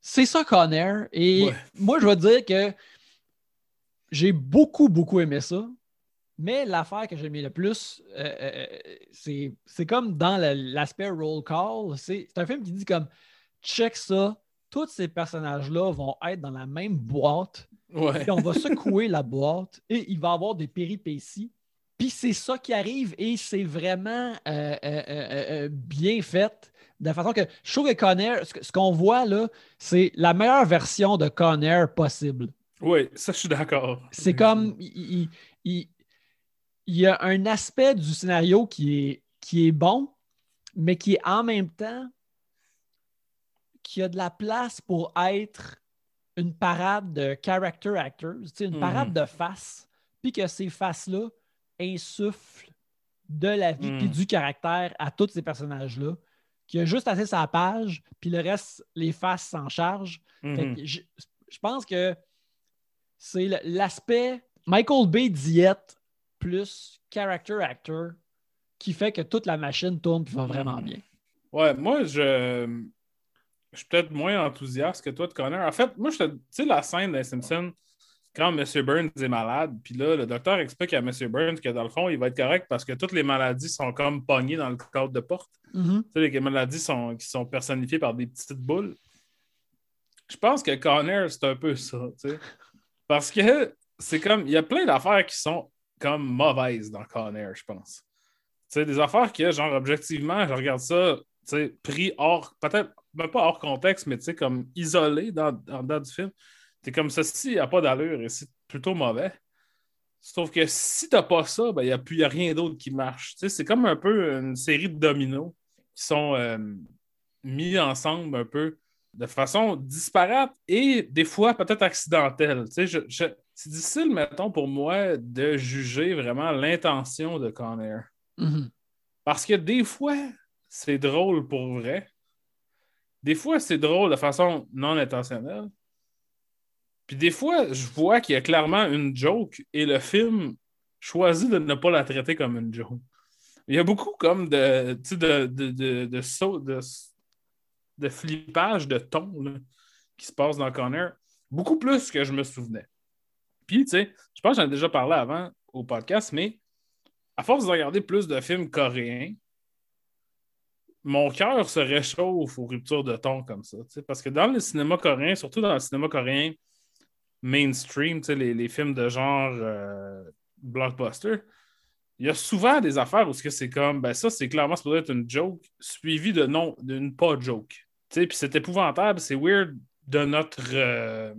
C'est ça, Conner. Et Ouais. moi, je vais dire que j'ai beaucoup, beaucoup aimé ça. Mais l'affaire que j'ai aimé le plus, euh, c'est comme dans l'aspect roll call. C'est un film qui dit comme check ça, tous ces personnages-là vont être dans la même boîte. ouais. Puis on va secouer la boîte et il va y avoir des péripéties. Puis c'est ça qui arrive et c'est vraiment euh, euh, euh, bien fait. De façon que je trouve que Conair, ce qu'on voit là, c'est la meilleure version de Conair possible. Oui, ça, je suis d'accord. C'est comme. Il, il- il- il y a un aspect du scénario qui est, qui est bon, mais qui est en même temps qui a de la place pour être une parade de character actors, une Mhm. parade de faces, puis que ces faces-là insufflent de la vie Mhm. puis du caractère à tous ces personnages-là, qui a juste assez sa page, puis le reste, les faces s'en chargent. Mhm. je, je pense que c'est l'aspect Michael Bay diète plus character actor qui fait que toute la machine tourne et va vraiment Mhm. bien. Ouais, moi, je, je suis peut-être moins enthousiaste que toi de Connor. En fait, moi, je te- tu sais, la scène des Simpsons, quand M. Burns est malade, puis là, le docteur explique à M. Burns que dans le fond, il va être correct parce que toutes les maladies sont comme pognées dans le cadre de porte. Mhm. Tu sais, les maladies sont, qui sont personnifiées par des petites boules. Je pense que Connor, c'est un peu ça, tu sais. Parce que c'est comme, il y a plein d'affaires qui sont comme mauvaises dans Connor, je pense. Tu sais, des affaires que, genre, objectivement, je regarde ça, tu sais, pris hors, peut-être, même pas hors contexte, mais tu sais, comme isolé dans, dans, dans du film. T'es comme ceci, il n'y a pas d'allure et c'est plutôt mauvais. Sauf que si t'as pas ça, ben, il n'y a, plus- y a rien d'autre qui marche. Tu sais, c'est comme un peu une série de dominos qui sont euh, mis ensemble un peu de façon disparate et des fois peut-être accidentelle. Tu sais, c'est difficile, mettons, pour moi de juger vraiment l'intention de Conair. Mhm. Parce que des fois, c'est drôle pour vrai. Des fois, c'est drôle de façon non intentionnelle. Puis des fois, je vois qu'il y a clairement une joke et le film choisit de ne pas la traiter comme une joke. Il y a beaucoup comme de, de, de, de, de, flippage de ton qui se passe dans Connor. Beaucoup plus que je me souvenais. Puis, tu sais, je pense que j'en ai déjà parlé avant au podcast, mais à force de regarder plus de films coréens, mon cœur se réchauffe aux ruptures de ton comme ça. Parce que dans le cinéma coréen, surtout dans le cinéma coréen mainstream, les, les films de genre euh, blockbuster, il y a souvent des affaires où c'est comme, ben ça, c'est clairement supposé être une joke suivie de non, d'une pas joke. Puis c'est épouvantable, c'est weird de notre. euh,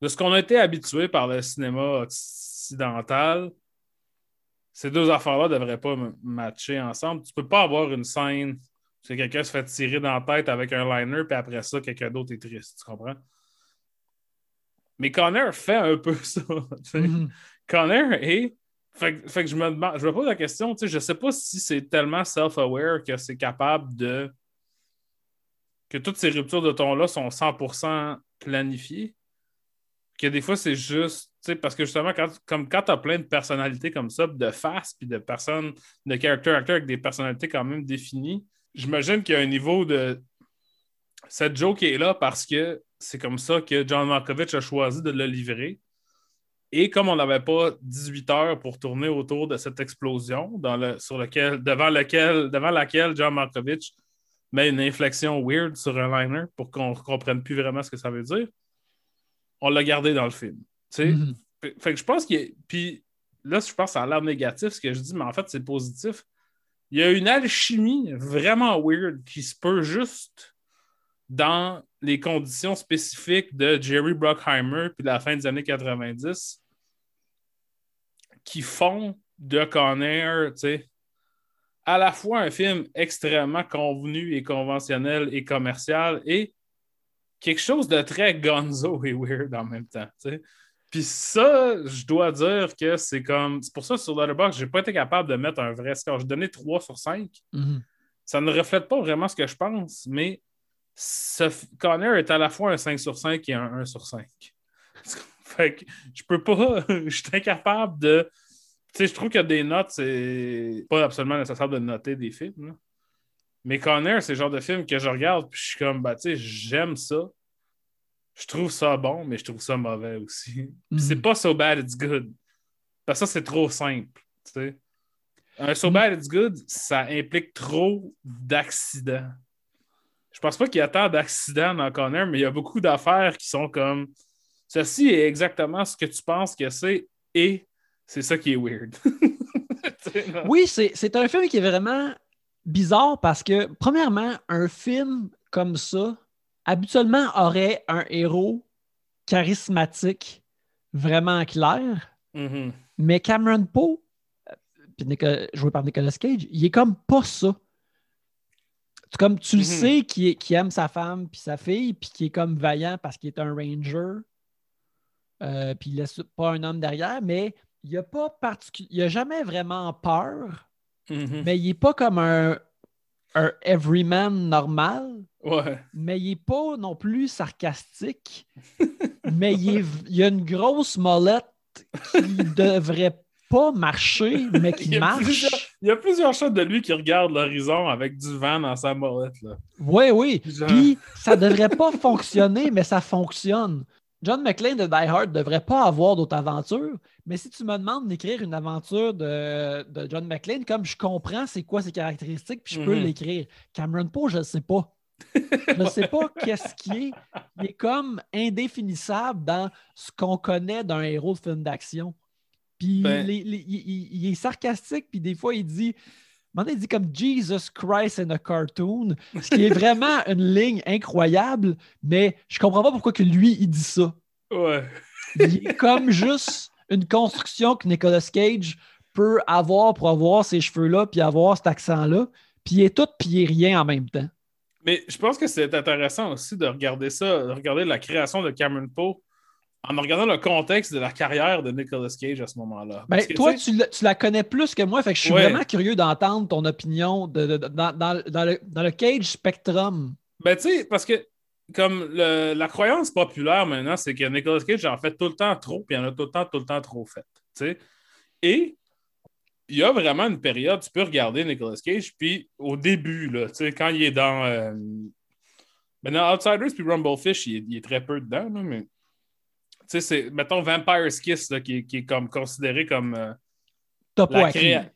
de ce qu'on a été habitué par le cinéma occidental. Ces deux affaires-là ne devraient pas matcher ensemble. Tu peux pas avoir une scène où quelqu'un se fait tirer dans la tête avec un liner, puis après ça, quelqu'un d'autre est triste. Tu comprends? Mais Connor fait un peu ça. Mhm. Connor est. Fait, que- fait que je me demande, je me pose la question, tu sais, je sais pas si c'est tellement self-aware que c'est capable de. que toutes ces ruptures de ton-là sont 100% planifiées. Que des fois, c'est juste. tu sais, Parce que justement, quand, comme quand tu as plein de personnalités comme ça, de faces, puis de personnes, de character acteurs avec des personnalités quand même définies, j'imagine qu'il y a un niveau de. Cette joke est là parce que c'est comme ça que John Malkovich a choisi de le livrer. Et comme on n'avait pas 18 heures pour tourner autour de cette explosion, dans le, sur lequel, devant, lequel, devant laquelle John Malkovich met une inflexion weird sur un liner pour qu'on ne comprenne plus vraiment ce que ça veut dire, on l'a gardé dans le film. Tu sais? Mhm. Fait, que je pense a- Puis là, je pense que ça a l'air négatif ce que je dis, mais en fait, c'est positif. Il y a une alchimie vraiment weird qui se peut juste dans les conditions spécifiques de Jerry Bruckheimer puis de la fin des années 90 qui font de Conner, tu sais, à la fois un film extrêmement convenu et conventionnel et commercial et quelque chose de très gonzo et weird en même temps, tu sais. Puis ça, je dois dire que c'est comme. C'est pour ça, sur Letterboxd, j'ai pas été capable de mettre un vrai score. J'ai donné 3 sur 5. Mhm. ça ne reflète pas vraiment ce que je pense, mais Connor est à la fois un 5 sur 5 et un 1 sur 5. fait que je peux pas, je suis incapable de. Tu sais, je trouve que des notes, c'est pas absolument nécessaire de noter des films. Mais Connor, c'est le genre de film que je regarde, puis je suis comme, bah, tu sais, j'aime ça. Je trouve ça bon, mais je trouve ça mauvais aussi. C'est mhm. pas so bad, it's good. Parce que ça, c'est trop simple. Tu sais. Un so bad, it's good, ça implique trop d'accidents. Je pense pas qu'il y a tant d'accidents dans Connor, mais il y a beaucoup d'affaires qui sont comme ceci est exactement ce que tu penses que c'est et c'est ça qui est weird. oui, c'est un film qui est vraiment bizarre parce que, premièrement, un film comme ça, habituellement, aurait un héros charismatique, vraiment clair. Mm-hmm. Mais Cameron Poe, euh, joué par Nicolas Cage, il est comme pas ça. Comme tu le mm-hmm. sais qu'il aime sa femme puis sa fille, puis qu'il est comme vaillant parce qu'il est un ranger, euh, puis il laisse pas un homme derrière, mais il a pas il a jamais vraiment peur, mm-hmm. mais il est pas comme un, un everyman normal. Ouais. Mais il est pas non plus sarcastique. mais il, y a une grosse molette qui devrait pas marcher, mais qui marche. il y a plusieurs shots de lui qui regardent l'horizon avec du vent dans sa molette. Oui, oui. Puis ça devrait pas fonctionner, mais ça fonctionne. John McClane de Die Hard devrait pas avoir d'autres aventures, mais si tu me demandes d'écrire une aventure de, John McClane, comme je comprends c'est quoi ses caractéristiques, puis je peux mhm. l'écrire. Cameron Poe, je ne sais pas. je ne sais pas qu'est-ce qui est. Il est comme indéfinissable dans ce qu'on connaît d'un héros de film d'action. Puis ben il, est sarcastique, puis des fois il dit. Il dit comme Jesus Christ in a cartoon, ce qui est vraiment une ligne incroyable, mais je comprends pas pourquoi que lui, il dit ça. Ouais. il est comme juste une construction que Nicolas Cage peut avoir pour avoir ces cheveux-là, puis avoir cet accent-là, puis il est tout, puis il est rien en même temps. Mais je pense que c'est intéressant aussi de regarder ça, de regarder la création de Cameron Poe en regardant le contexte de la carrière de Nicolas Cage à ce moment-là. Ben, toi, tu, la connais plus que moi, fait que je suis vraiment curieux d'entendre ton opinion de, dans, le, Cage Spectrum. Ben, tu sais, parce que comme la croyance populaire maintenant, c'est que Nicolas Cage en fait tout le temps trop, puis il en a tout le temps, tout le temps trop fait. Et il y a vraiment une période, tu peux regarder Nicolas Cage, puis au début, là, quand il est dans, euh, ben, dans Outsiders puis Rumblefish, il est, il est très peu dedans, là, mais sais, c'est, mettons, Vampire's Kiss, qui, est comme considéré comme euh,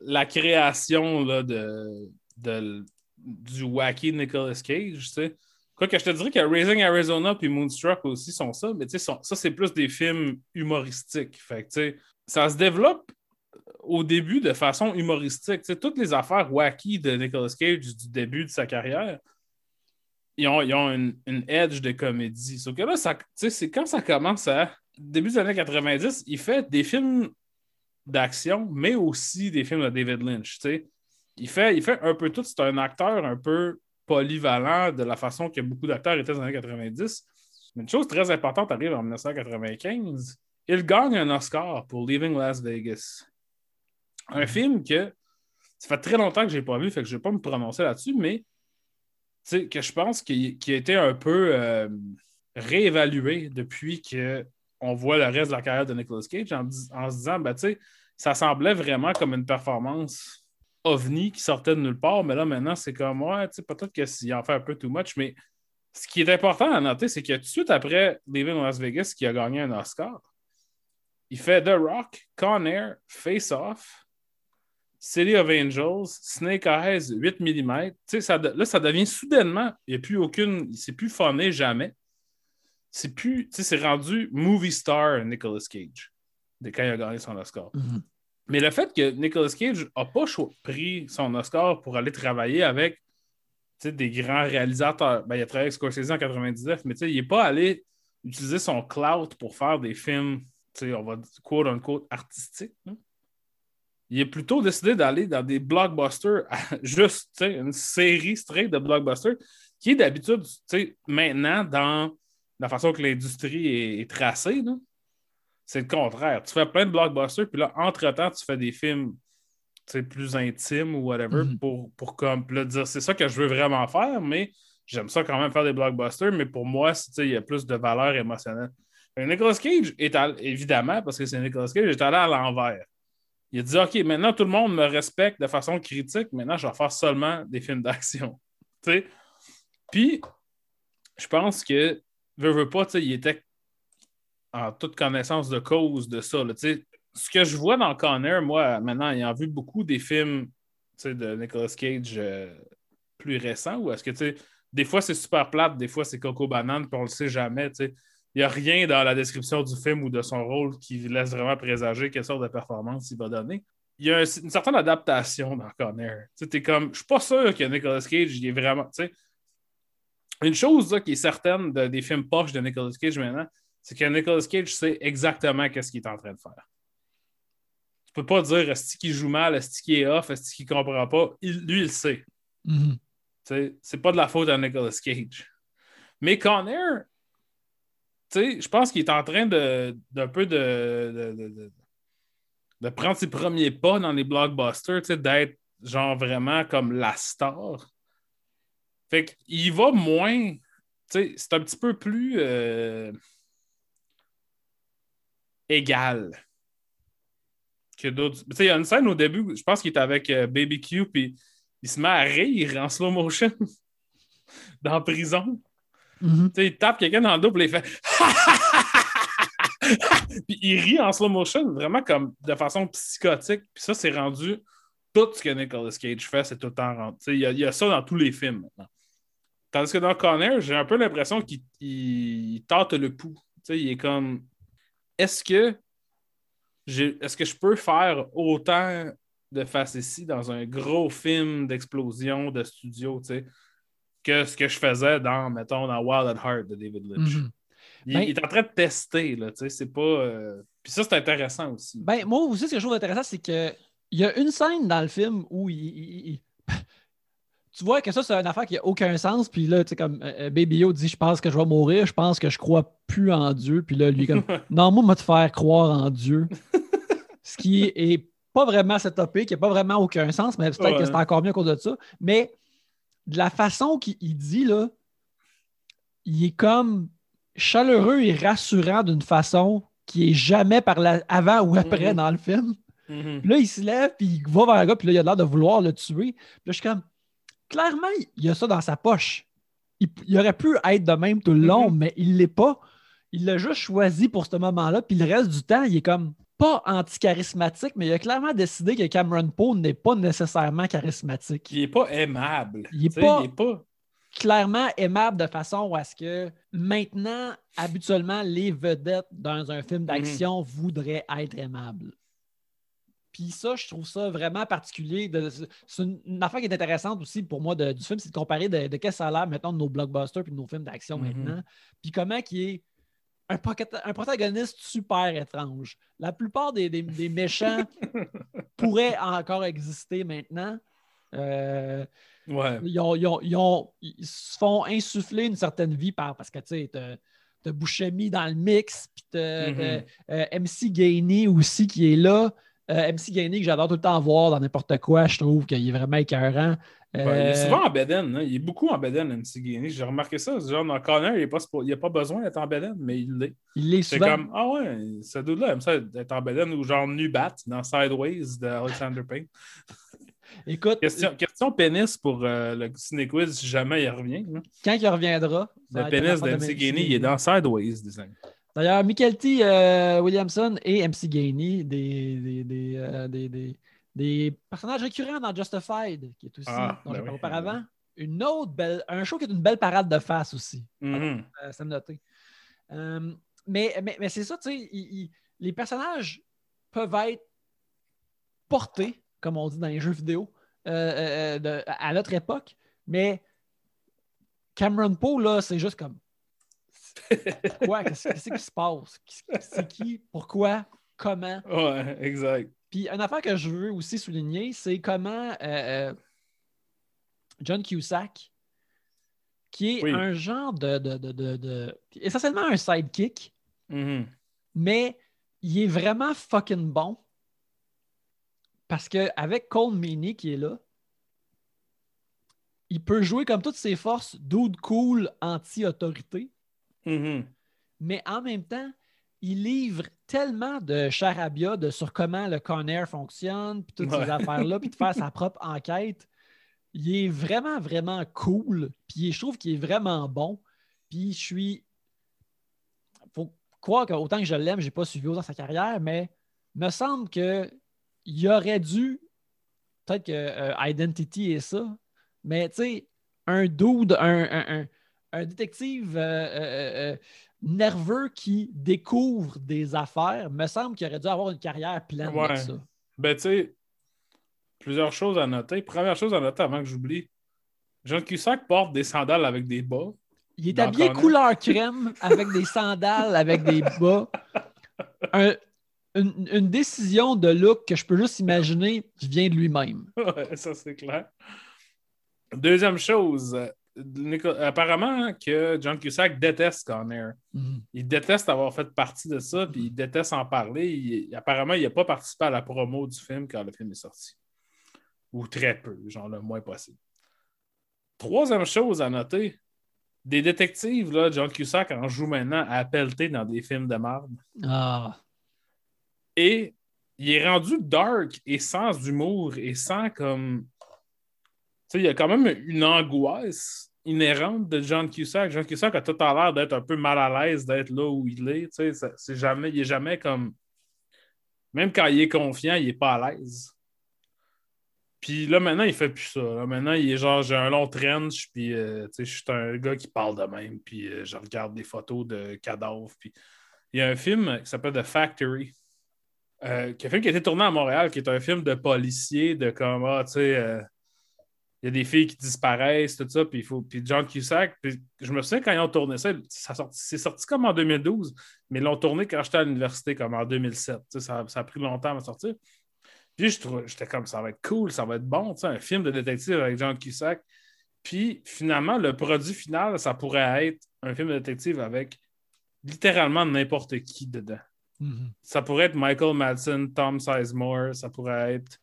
la, création de, du wacky Nicolas Cage, tu sais. Quoi que je te dirais que Raising Arizona puis Moonstruck aussi sont ça, mais tu sais, ça, c'est plus des films humoristiques. Fait que, ça se développe au début de façon humoristique. Tu toutes les affaires wacky de Nicolas Cage du début de sa carrière, ils ont, une, edge de comédie. Sauf que là, c'est quand ça commence à début des années 90, il fait des films d'action, mais aussi des films de David Lynch. Il fait, il fait un peu tout. C'est un acteur un peu polyvalent de la façon que beaucoup d'acteurs étaient dans les années 90. Mais une chose très importante arrive en 1995. Il gagne un Oscar pour Leaving Las Vegas. Un film que ça fait très longtemps que je n'ai pas vu, fait que je ne vais pas me prononcer là-dessus, mais que je pense qu'il a été un peu euh, réévalué depuis que on voit le reste de la carrière de Nicolas Cage en, se disant, ben, ça semblait vraiment comme une performance ovni qui sortait de nulle part, mais là, maintenant, c'est comme, ouais, peut-être qu'il en fait un peu too much, mais ce qui est important à noter, c'est que tout de suite après Leaving Las Vegas, qui a gagné un Oscar, il fait The Rock, Con Air, Face Off, City of Angels, Snake Eyes, 8 mm. Ça, là, ça devient soudainement, il n'y a plus aucune, s'est plus phoné jamais c'est plus, tu sais, c'est rendu movie star Nicolas Cage de quand il a gagné son Oscar. Mhm. Mais le fait que Nicolas Cage n'a pas pris son Oscar pour aller travailler avec des grands réalisateurs, ben, il a travaillé avec Scorsese en 99, mais il n'est pas allé utiliser son clout pour faire des films, on va dire quote unquote artistiques. Il a plutôt décidé d'aller dans des blockbusters, juste une série straight de blockbusters, qui est d'habitude maintenant dans la façon que l'industrie est, tracée, c'est le contraire. Tu fais plein de blockbusters, puis là, entre-temps, tu fais des films plus intime ou whatever Mhm. pour, pour comme là, dire c'est ça que je veux vraiment faire, mais j'aime ça quand même faire des blockbusters, mais pour moi, il y a plus de valeur émotionnelle. Et Nicolas Cage est évidemment, parce que c'est Nicolas Cage, est allé à l'envers. Il a dit OK, maintenant tout le monde me respecte de façon critique, maintenant je vais faire seulement des films d'action. Tu sais? Puis, je pense que, veux, veux pas, il était en toute connaissance de cause de ça. ce que je vois dans Conner, moi, maintenant, ayant vu beaucoup des films de Nicolas Cage euh, plus récents, ou est-ce que, tu des fois c'est super plate, des fois c'est Coco Banane, puis on le sait jamais. Il n'y a rien dans la description du film ou de son rôle qui laisse vraiment présager quelle sorte de performance il va donner. Il y a un- une certaine adaptation dans Conner. Tu sais, t'es comme, je suis pas sûr que Nicolas Cage, il est vraiment, une chose là, qui est certaine de- des films poches de Nicolas Cage maintenant, c'est que Nicolas Cage sait exactement qu'est-ce qu'il est en train de faire. Tu peux pas dire est-ce qu'il joue mal, est-ce qu'il est off, est-ce qu'il comprend pas? Il- lui, il sait. Tu sais, C'est pas de la faute à Nicolas Cage. Mais sais, je pense qu'il est en train de d'un peu de, de, de- de- prendre ses premiers pas dans les blockbusters, d'être genre vraiment comme la star. Fait qu'il va moins. Tu sais, c'est un petit peu plus euh, égal que d'autres. Tu sais, il y a une scène au début, je pense qu'il est avec euh, Baby Q, puis il se met à rire en slow motion dans la prison. Mhm. Tu sais, il tape quelqu'un dans le dos, puis il fait. puis il rit en slow motion, vraiment comme de façon psychotique. Puis ça, c'est rendu. Tout ce que Nicolas Cage fait, c'est tout le temps rendu. Il y, y a ça dans tous les films maintenant. Tandis que dans Conner, j'ai un peu l'impression qu'il il- il tâte le pouls. Il est comme. Est-ce que. Est-ce que je peux faire autant de facéties dans un gros film d'explosion de studio, tu sais, que ce que je faisais dans, mettons, dans Wild at Heart de David Lynch? Mhm. Il, Ben- il est en train de tester, là, tu sais, c'est pas... euh, Puis ça, c'est intéressant aussi. Ben, moi aussi, ce que je trouve intéressant, c'est que il y a une scène dans le film où il- Tu vois que ça, c'est une affaire qui n'a aucun sens. Puis là, tu sais, comme euh, Baby Yo dit Je pense que je vais mourir, je pense que je crois plus en Dieu. Puis là, lui, comme Non, moi, moi, te faire croire en Dieu. Ce qui est pas vraiment cette topic, qui n'a pas vraiment aucun sens, mais peut-être Ouais. que c'est encore mieux à cause de ça. Mais de la façon qu'il il dit, là, il est comme chaleureux et rassurant d'une façon qui est jamais par la, avant ou après Mhm. dans le film. Mhm. Puis là, il se lève, puis il va vers le gars, puis là, il a l'air de vouloir le tuer. Puis là, je suis comme, clairement, il a ça dans sa poche. Il, il aurait pu être de même tout le long, Mhm. mais il l'est pas. Il l'a juste choisi pour ce moment-là, puis le reste du temps, il est comme pas anti-charismatique, mais il a clairement décidé que Cameron Poe n'est pas nécessairement charismatique. Il est pas aimable. Il est tu sais, pas- clairement aimable de façon à ce que maintenant, habituellement, les vedettes dans un film d'action voudraient être aimables. Puis ça, je trouve ça vraiment particulier. C'est une, affaire qui est intéressante aussi pour moi de- du film, c'est de comparer de, de qu'est-ce que ça a l'air, mettons, de nos blockbusters puis de nos films d'action Mhm. maintenant. Puis comment qui est un, protagoniste super étrange. La plupart des, des- des méchants pourraient encore exister maintenant. Euh, Ouais. ils, ont- ils ont- ils ont- ils se font insuffler une certaine vie par, parce que tu sais, t'as Buscemi dans le mix, puis t'as Mhm. t'as, euh, MC Gainey aussi qui est là. Euh, MC Gainey que j'adore tout le temps voir dans n'importe quoi, je trouve qu'il est vraiment écœurant. Ouais, il est Euh, souvent en bedaine. hein. Il est beaucoup en bedaine, MC Guinée. J'ai remarqué ça. Genre, dans Connor, il n'y a pas besoin d'être en bedaine, mais il l'est. il est C'est souvent. comme, ah ouais, ce dude-là aime ça être en bedaine ou genre Nubat dans Sideways d'Alexander Payne. Écoute, Question, question pénis pour euh, le ciné quiz si jamais il revient. là. quand il reviendra. Le pénis d'MC MC Guinée, il est dans Sideways, amis. D'ailleurs, Michael T. euh, Williamson et MC Gainey, des, des, des, euh, des- des- personnages récurrents dans Justified, qui est aussi, Ah, dont ben j'ai oui, parlé auparavant. Une autre belle, un show qui est une belle parade de face aussi. Euh, ça me. Euh, mais mais, mais c'est ça, tu sais, les personnages peuvent être portés, comme on dit dans les jeux vidéo, euh, de- à notre époque, mais Cameron Poe, là, c'est juste comme. Pourquoi? Qu'est-ce qu'est-ce qui se passe? C'est qui? Pourquoi? Comment? Ouais, exact. Puis une affaire que je veux aussi souligner, c'est comment euh, euh, John Cusack, qui est Oui. un genre de, de, de, de- essentiellement un sidekick, Mhm. mais il est vraiment fucking bon. parce qu'avec Cole Meany qui est là, il peut jouer comme toutes ses forces, dude cool, anti-autorité. Mhm. Mais en même temps, il livre tellement de charabia de sur comment le Conair fonctionne, puis toutes Ouais. ces affaires-là, puis de faire sa propre enquête. Il est vraiment, vraiment cool. Puis je trouve qu'il est vraiment bon. Puis je suis. faut croire qu'autant que je l'aime, je n'ai pas suivi autant sa carrière, mais me semble que il aurait dû. Peut-être que euh, Identity est ça, mais tu sais, un dude, un, un- un- un détective euh, euh, euh, nerveux qui découvre des affaires, me semble qu'il aurait dû avoir une carrière pleine Ouais. avec ça. Ben, tu sais, plusieurs choses à noter. Première chose à noter avant que j'oublie. John Cusack porte des sandales avec des bas. Il est habillé couleur crème avec des sandales, avec des bas. Un- une, une décision de look que je peux juste imaginer qui vient de lui-même. Ouais, ça, c'est clair. Deuxième chose, apparemment que John Cusack déteste Conair. Mhm. Il déteste avoir fait partie de ça, puis il déteste en parler. Il- apparemment, il n'a pas participé à la promo du film quand le film est sorti. Ou très peu, genre le moins possible. Troisième chose à noter, des détectives, là, John Cusack en joue maintenant à pelleter dans des films de marde. Ah. Et il est rendu dark et sans humour et sans comme. Il y a quand même une angoisse inhérente de John Cusack. John Cusack a tout à l'air d'être un peu mal à l'aise d'être là où il est. C'est jamais, il est jamais comme. Même quand il est confiant, il est pas à l'aise. Puis là, maintenant, il fait plus ça. Maintenant, il est genre, j'ai un long trench, puis euh, je suis un gars qui parle de même, puis euh, je regarde des photos de cadavres. Puis il y a un film qui s'appelle The Factory. Euh, qui est un film qui a été tourné à Montréal, qui est un film de policier, de comme, ah, tu sais, il y a des filles qui disparaissent, tout ça, puis il faut. Puis John Cusack, puis je me souviens quand ils ont tourné ça, ça sorti- c'est sorti comme en 2012, mais ils l'ont tourné quand j'étais à l'université, comme en 2007. Tu sais, Ça, ça a pris longtemps à sortir. Puis j'étais comme, ça va être cool, ça va être bon, un film de détective avec John Cusack. Puis finalement, le produit final, ça pourrait être un film de détective avec littéralement n'importe qui dedans Mhm. ça pourrait être Michael Madsen, Tom Sizemore, ça pourrait être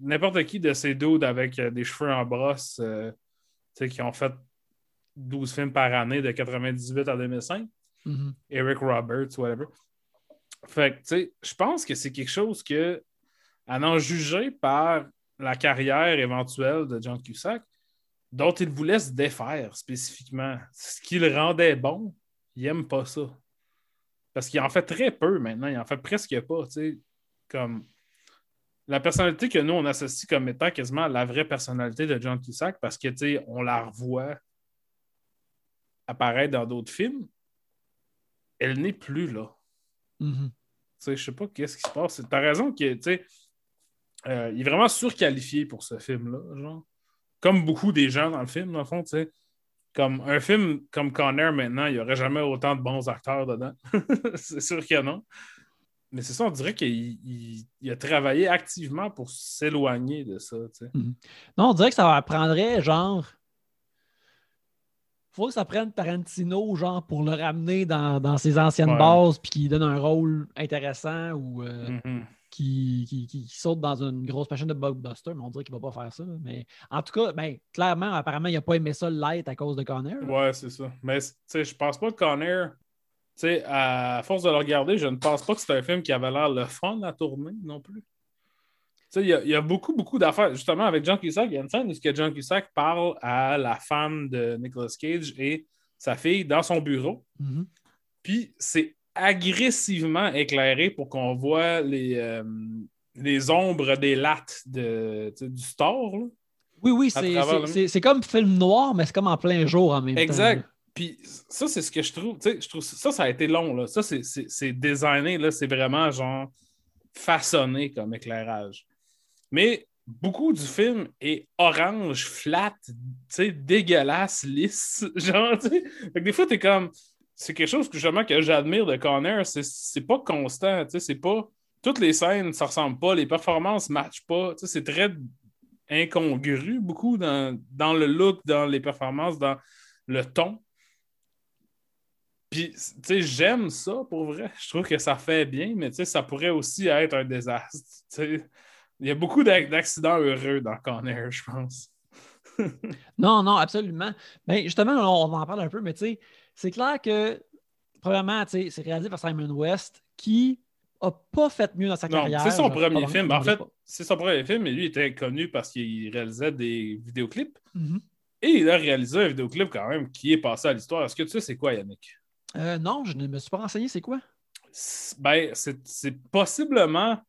n'importe qui de ces dudes avec euh, des cheveux en brosse euh, qui ont fait 12 films par année de 98 à 2005. Mhm. Eric Roberts, whatever. Fait que, tu sais, je pense que c'est quelque chose que, à en juger par la carrière éventuelle de John Cusack, dont il voulait se défaire spécifiquement, ce qui le rendait bon, il aime pas ça. Parce qu'il en fait très peu maintenant, il en fait presque pas, tu sais, comme la personnalité que nous, on associe comme étant quasiment la vraie personnalité de John Cusack, parce que, tu sais, on la revoit apparaître dans d'autres films, elle n'est plus là. Mhm. Tu sais, je sais pas qu'est-ce qui se passe. T'as raison que, tu sais, euh, il est vraiment surqualifié pour ce film-là, genre. Comme beaucoup des gens dans le film, dans le fond, tu sais. Comme un film comme Conner maintenant, il n'y aurait jamais autant de bons acteurs dedans. c'est sûr que non. Mais c'est ça, on dirait qu'il il- il a travaillé activement pour s'éloigner de ça, tu sais. Non, on dirait que ça prendrait genre. Faut que ça prenne Tarantino, genre, pour le ramener dans, dans ses anciennes Ouais. bases, puis qu'il donne un rôle intéressant ou euh, Mhm. qui, qui, qui- qui saute dans une grosse machine de blockbuster, mais on dirait qu'il va pas faire ça. Mais en tout cas, ben, clairement, apparemment, il n'a pas aimé ça light à cause de Conner. Ouais, c'est ça. Mais je pense pas que Conner, tu sais, à force de le regarder, je ne pense pas que c'est un film qui avait l'air le fun à tourner non plus. Tu sais, il y a- il y, a beaucoup, beaucoup d'affaires. Justement, avec John Cusack, il y a une scène où que John Cusack parle à la femme de Nicolas Cage et sa fille dans son bureau. Mhm. Puis c'est agressivement éclairé pour qu'on voit les, euh, les ombres des lattes de, du store. là. Oui, oui, c'est comme film noir, mais c'est comme en plein jour en même temps. Exact. Puis ça, c'est ce que je trouve. Tu sais, je trouve ça, ça a été long. Là. Ça, c'est- designé. là. C'est vraiment genre façonné comme éclairage. Mais beaucoup du film est orange, flat, tu sais, dégueulasse, lisse. Genre, tu sais. Des fois, t'es comme. C'est quelque chose que que j'admire de Conner. C'est pas constant. Tu sais, c'est pas. Toutes les scènes, ça ressemble pas. Les performances matchent pas. C'est très incongru, beaucoup dans, dans le look, dans les performances, dans le ton. Puis, tu sais, j'aime ça pour vrai. Je trouve que ça fait bien, mais tu sais, ça pourrait aussi être un désastre. tu sais. Il y a beaucoup d'ac- d'accidents heureux dans Con Air, je pense. Non, non, absolument. Ben, justement, on, en parle un peu, mais tu sais, c'est clair que, premièrement, tu sais, c'est réalisé par Simon West qui a pas fait mieux dans sa Non, carrière. c'est son premier film. En fait, c'est son premier film, mais lui il était connu parce qu'il réalisait des vidéoclips. Mhm. Et il a réalisé un vidéoclip quand même qui est passé à l'histoire. Est-ce que tu sais c'est quoi, Yannick? Euh, non, je ne me suis pas renseigné, c'est quoi? C'est- Ben, c'est possiblement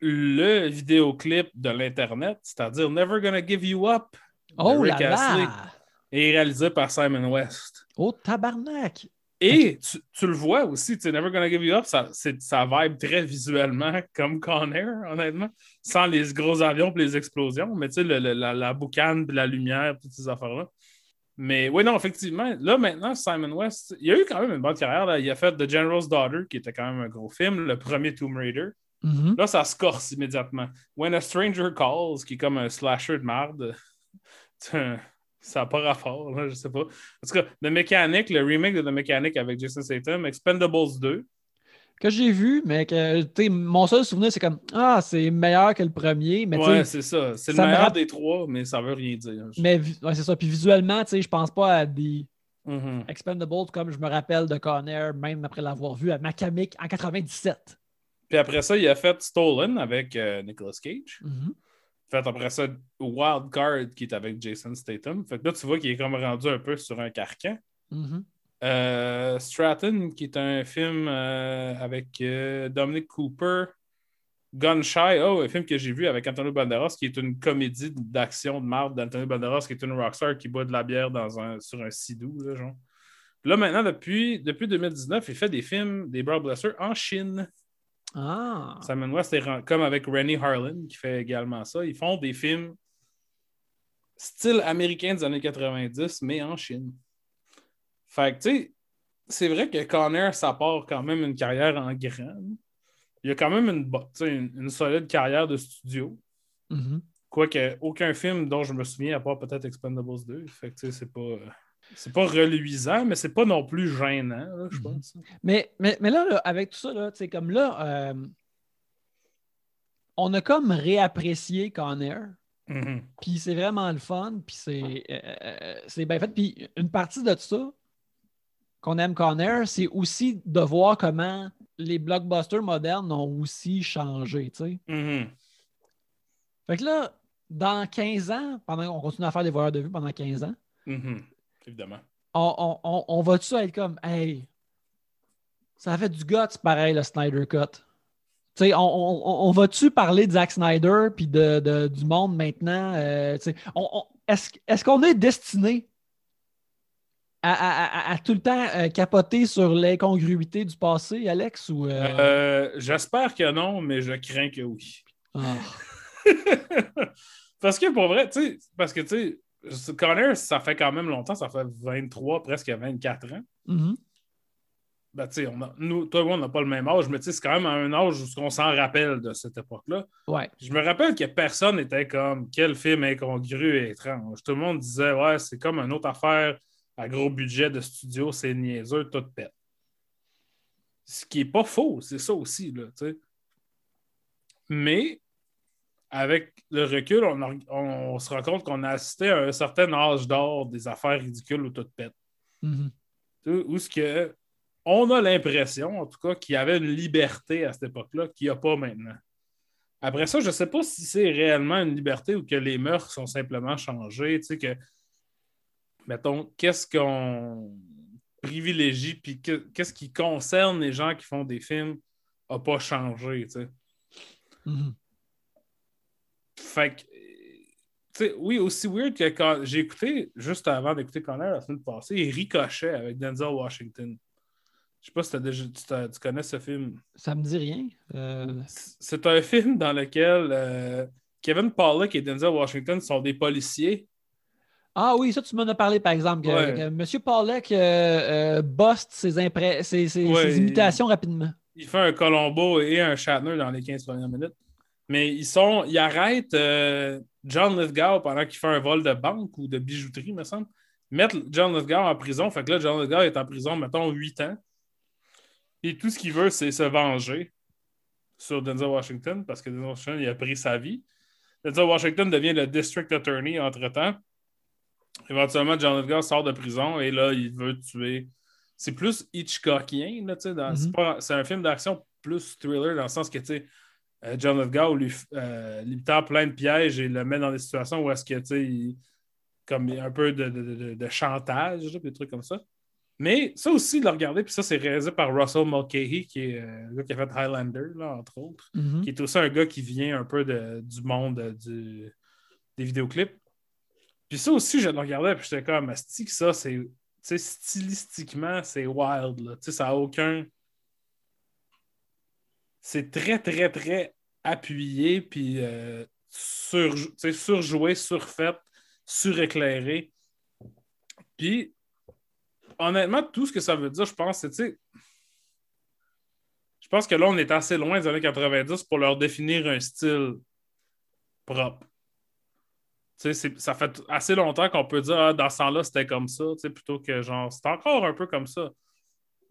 le vidéoclip de l'Internet, c'est-à-dire Never Gonna Give You Up, Oh Rick là Astley. là! et réalisé par Simon West. Oh tabarnak! Et tu, tu le vois aussi, tu Never Gonna Give You Up, ça, ça vibe très visuellement comme Con Air, honnêtement, sans les gros avions et les explosions, mais tu sais, la, la boucane, puis la lumière, toutes ces affaires-là. Mais oui, non, effectivement, là maintenant, Simon West, il a eu quand même une bonne carrière. là. Il a fait The General's Daughter, qui était quand même un gros film, le premier Tomb Raider. Mhm. Là, ça se corse immédiatement. When a Stranger Calls, qui est comme un slasher de marde, ça n'a pas rapport, là, je sais pas. En tout cas, The Mechanic, le remake de The Mechanic avec Jason Statham, Expendables 2. Que j'ai vu, mais que, mon seul souvenir, c'est comme, ah, c'est meilleur que le premier, mais ouais, c'est ça. C'est le me meilleur des trois, mais ça veut rien dire. mais ouais, c'est ça. Puis visuellement, tu sais, je pense pas à des Mhm. Expendables comme je me rappelle de Conner, même après l'avoir vu à Macamic en 97. Puis après ça, il a fait Stolen avec euh, Nicolas Cage. Mhm. Fait après ça, Wild Card qui est avec Jason Statham. Fait que là, tu vois qu'il est comme rendu un peu sur un carcan. Mhm. Euh, Stratton, qui est un film euh, avec euh, Dominic Cooper. Gunshy, oh, un film que j'ai vu avec Antonio Banderas, qui est une comédie d'action de marde d'Antonio Banderas, qui est une rockstar qui boit de la bière dans un, sur un sidou, là, genre. Là, maintenant, depuis, depuis 2019, il fait des films, des blockbusters en Chine. Ah. Simon West est comme avec Rennie Harlan, qui fait également ça. Ils font des films style américain des années 90, mais en Chine. Fait que, tu sais, c'est vrai que Connor, ça part quand même une carrière en grand. Il a quand même une, une, une solide carrière de studio. Mhm. Quoique, aucun film dont je me souviens, à part peut-être Expendables 2. Fait que, tu sais, c'est pas... C'est pas reluisant, mais c'est pas non plus gênant, là, je Mhm. pense. Mais, mais, mais là, là, avec tout ça, là, comme là, euh, on a comme réapprécié Conner. Mhm. Puis c'est vraiment le fun, puis c'est euh, euh, c'est bien fait. Puis une partie de ça qu'on aime Conner, c'est aussi de voir comment les blockbusters modernes ont aussi changé, tu sais. Mhm. Fait que là, dans 15 ans, pendant qu'on continue à faire des voyeurs de vue pendant 15 ans, Mhm. Évidemment. on, on, on, on va-tu être comme, hey, ça fait du guts pareil, le Snyder Cut. On, on, va-tu parler de Zack Snyder puis de, de- du monde maintenant? euh, est-ce qu'on est destiné à, à- à- à tout le temps euh, capoter sur l'incongruité du passé, Alex? Ou, euh, Euh, J'espère que non, mais je crains que oui. ah. parce que pour vrai, tu sais, parce que tu sais, Connor, ça fait quand même longtemps, ça fait 23, presque 24 ans. Mhm. Ben, tu sais, nous, toi et moi, on n'a pas le même âge, mais tu sais, c'est quand même à un âge où on s'en rappelle de cette époque-là. Ouais. Je me rappelle que personne n'était comme quel film incongru et étrange. Tout le monde disait, ouais, c'est comme une autre affaire à gros budget de studio, c'est niaiseux, tout pète. Ce qui n'est pas faux, c'est ça aussi, là. Mais avec le recul, on, a- on se rend compte qu'on a assisté à un certain âge d'or des affaires ridicules ou tout pète. Mhm. Tu sais, Où ce que on a l'impression, en tout cas, qu'il y avait une liberté à cette époque-là qu'il n'y a pas maintenant. Après ça, je ne sais pas si c'est réellement une liberté ou que les mœurs sont simplement changées. Tu sais, que, mettons, qu'est-ce qu'on privilégie, puis que- qu'est-ce qui concerne les gens qui font des films n'a pas changé. Tu sais. Mhm. Fait que, tu sais, oui, aussi weird que quand j'ai écouté, juste avant d'écouter Connor la semaine passée, Ricochet avec Denzel Washington. Je sais pas si t'as déjà, tu, connais ce film. Ça me dit rien. Euh, C'est un film dans lequel euh, Kevin Pollak et Denzel Washington sont des policiers. Ah oui, ça, tu m'en as parlé, par exemple. que- Ouais. que M. Paulek euh, euh, buste ses, ses, ses- Ouais, ses il- imitations rapidement. Il fait un Colombo et un Shatner dans les 15 premières minutes. Mais ils sont. Ils arrêtent euh, John Lithgow pendant qu'il fait un vol de banque ou de bijouterie, me semble. Mettre John Lithgow en prison. Fait que là, John Lithgow est en prison, mettons, 8 ans. Et tout ce qu'il veut, c'est se venger. sur Denzel Washington parce que Denzel Washington il a pris sa vie. Denzel Washington devient le district attorney entre-temps. Éventuellement, John Edgar sort de prison et là, il veut tuer. C'est plus Hitchcockien, là, tu sais, dans- c'est un film d'action plus thriller dans le sens que, tu sais, euh, John Edgar lui, euh, lui tend plein de pièges et le met dans des situations où est-ce que, tu sais, il- comme il y a un peu de, de- de- de chantage, là, des trucs comme ça. Mais ça aussi, de le regarder, puis ça, c'est réalisé par Russell Mulcahy, qui est euh, le gars qui a fait Highlander, là, entre autres Mhm. qui est aussi un gars qui vient un peu de- du monde euh, du- des vidéoclips. Puis ça aussi, je regardais, puis j'étais comme, Asti, ça, c'est. stylistiquement, c'est wild. Là. Tu sais, Ça n'a aucun. C'est très, très, très appuyé, puis euh, surjoué, surfait, suréclairé. Puis, honnêtement, tout ce que ça veut dire, je pense, c'est, tu sais, je pense que là, on est assez loin des années 90 pour leur définir un style propre. Ça fait assez longtemps qu'on peut dire ah, dans ce temps-là, c'était comme ça, plutôt que genre, c'est encore un peu comme ça.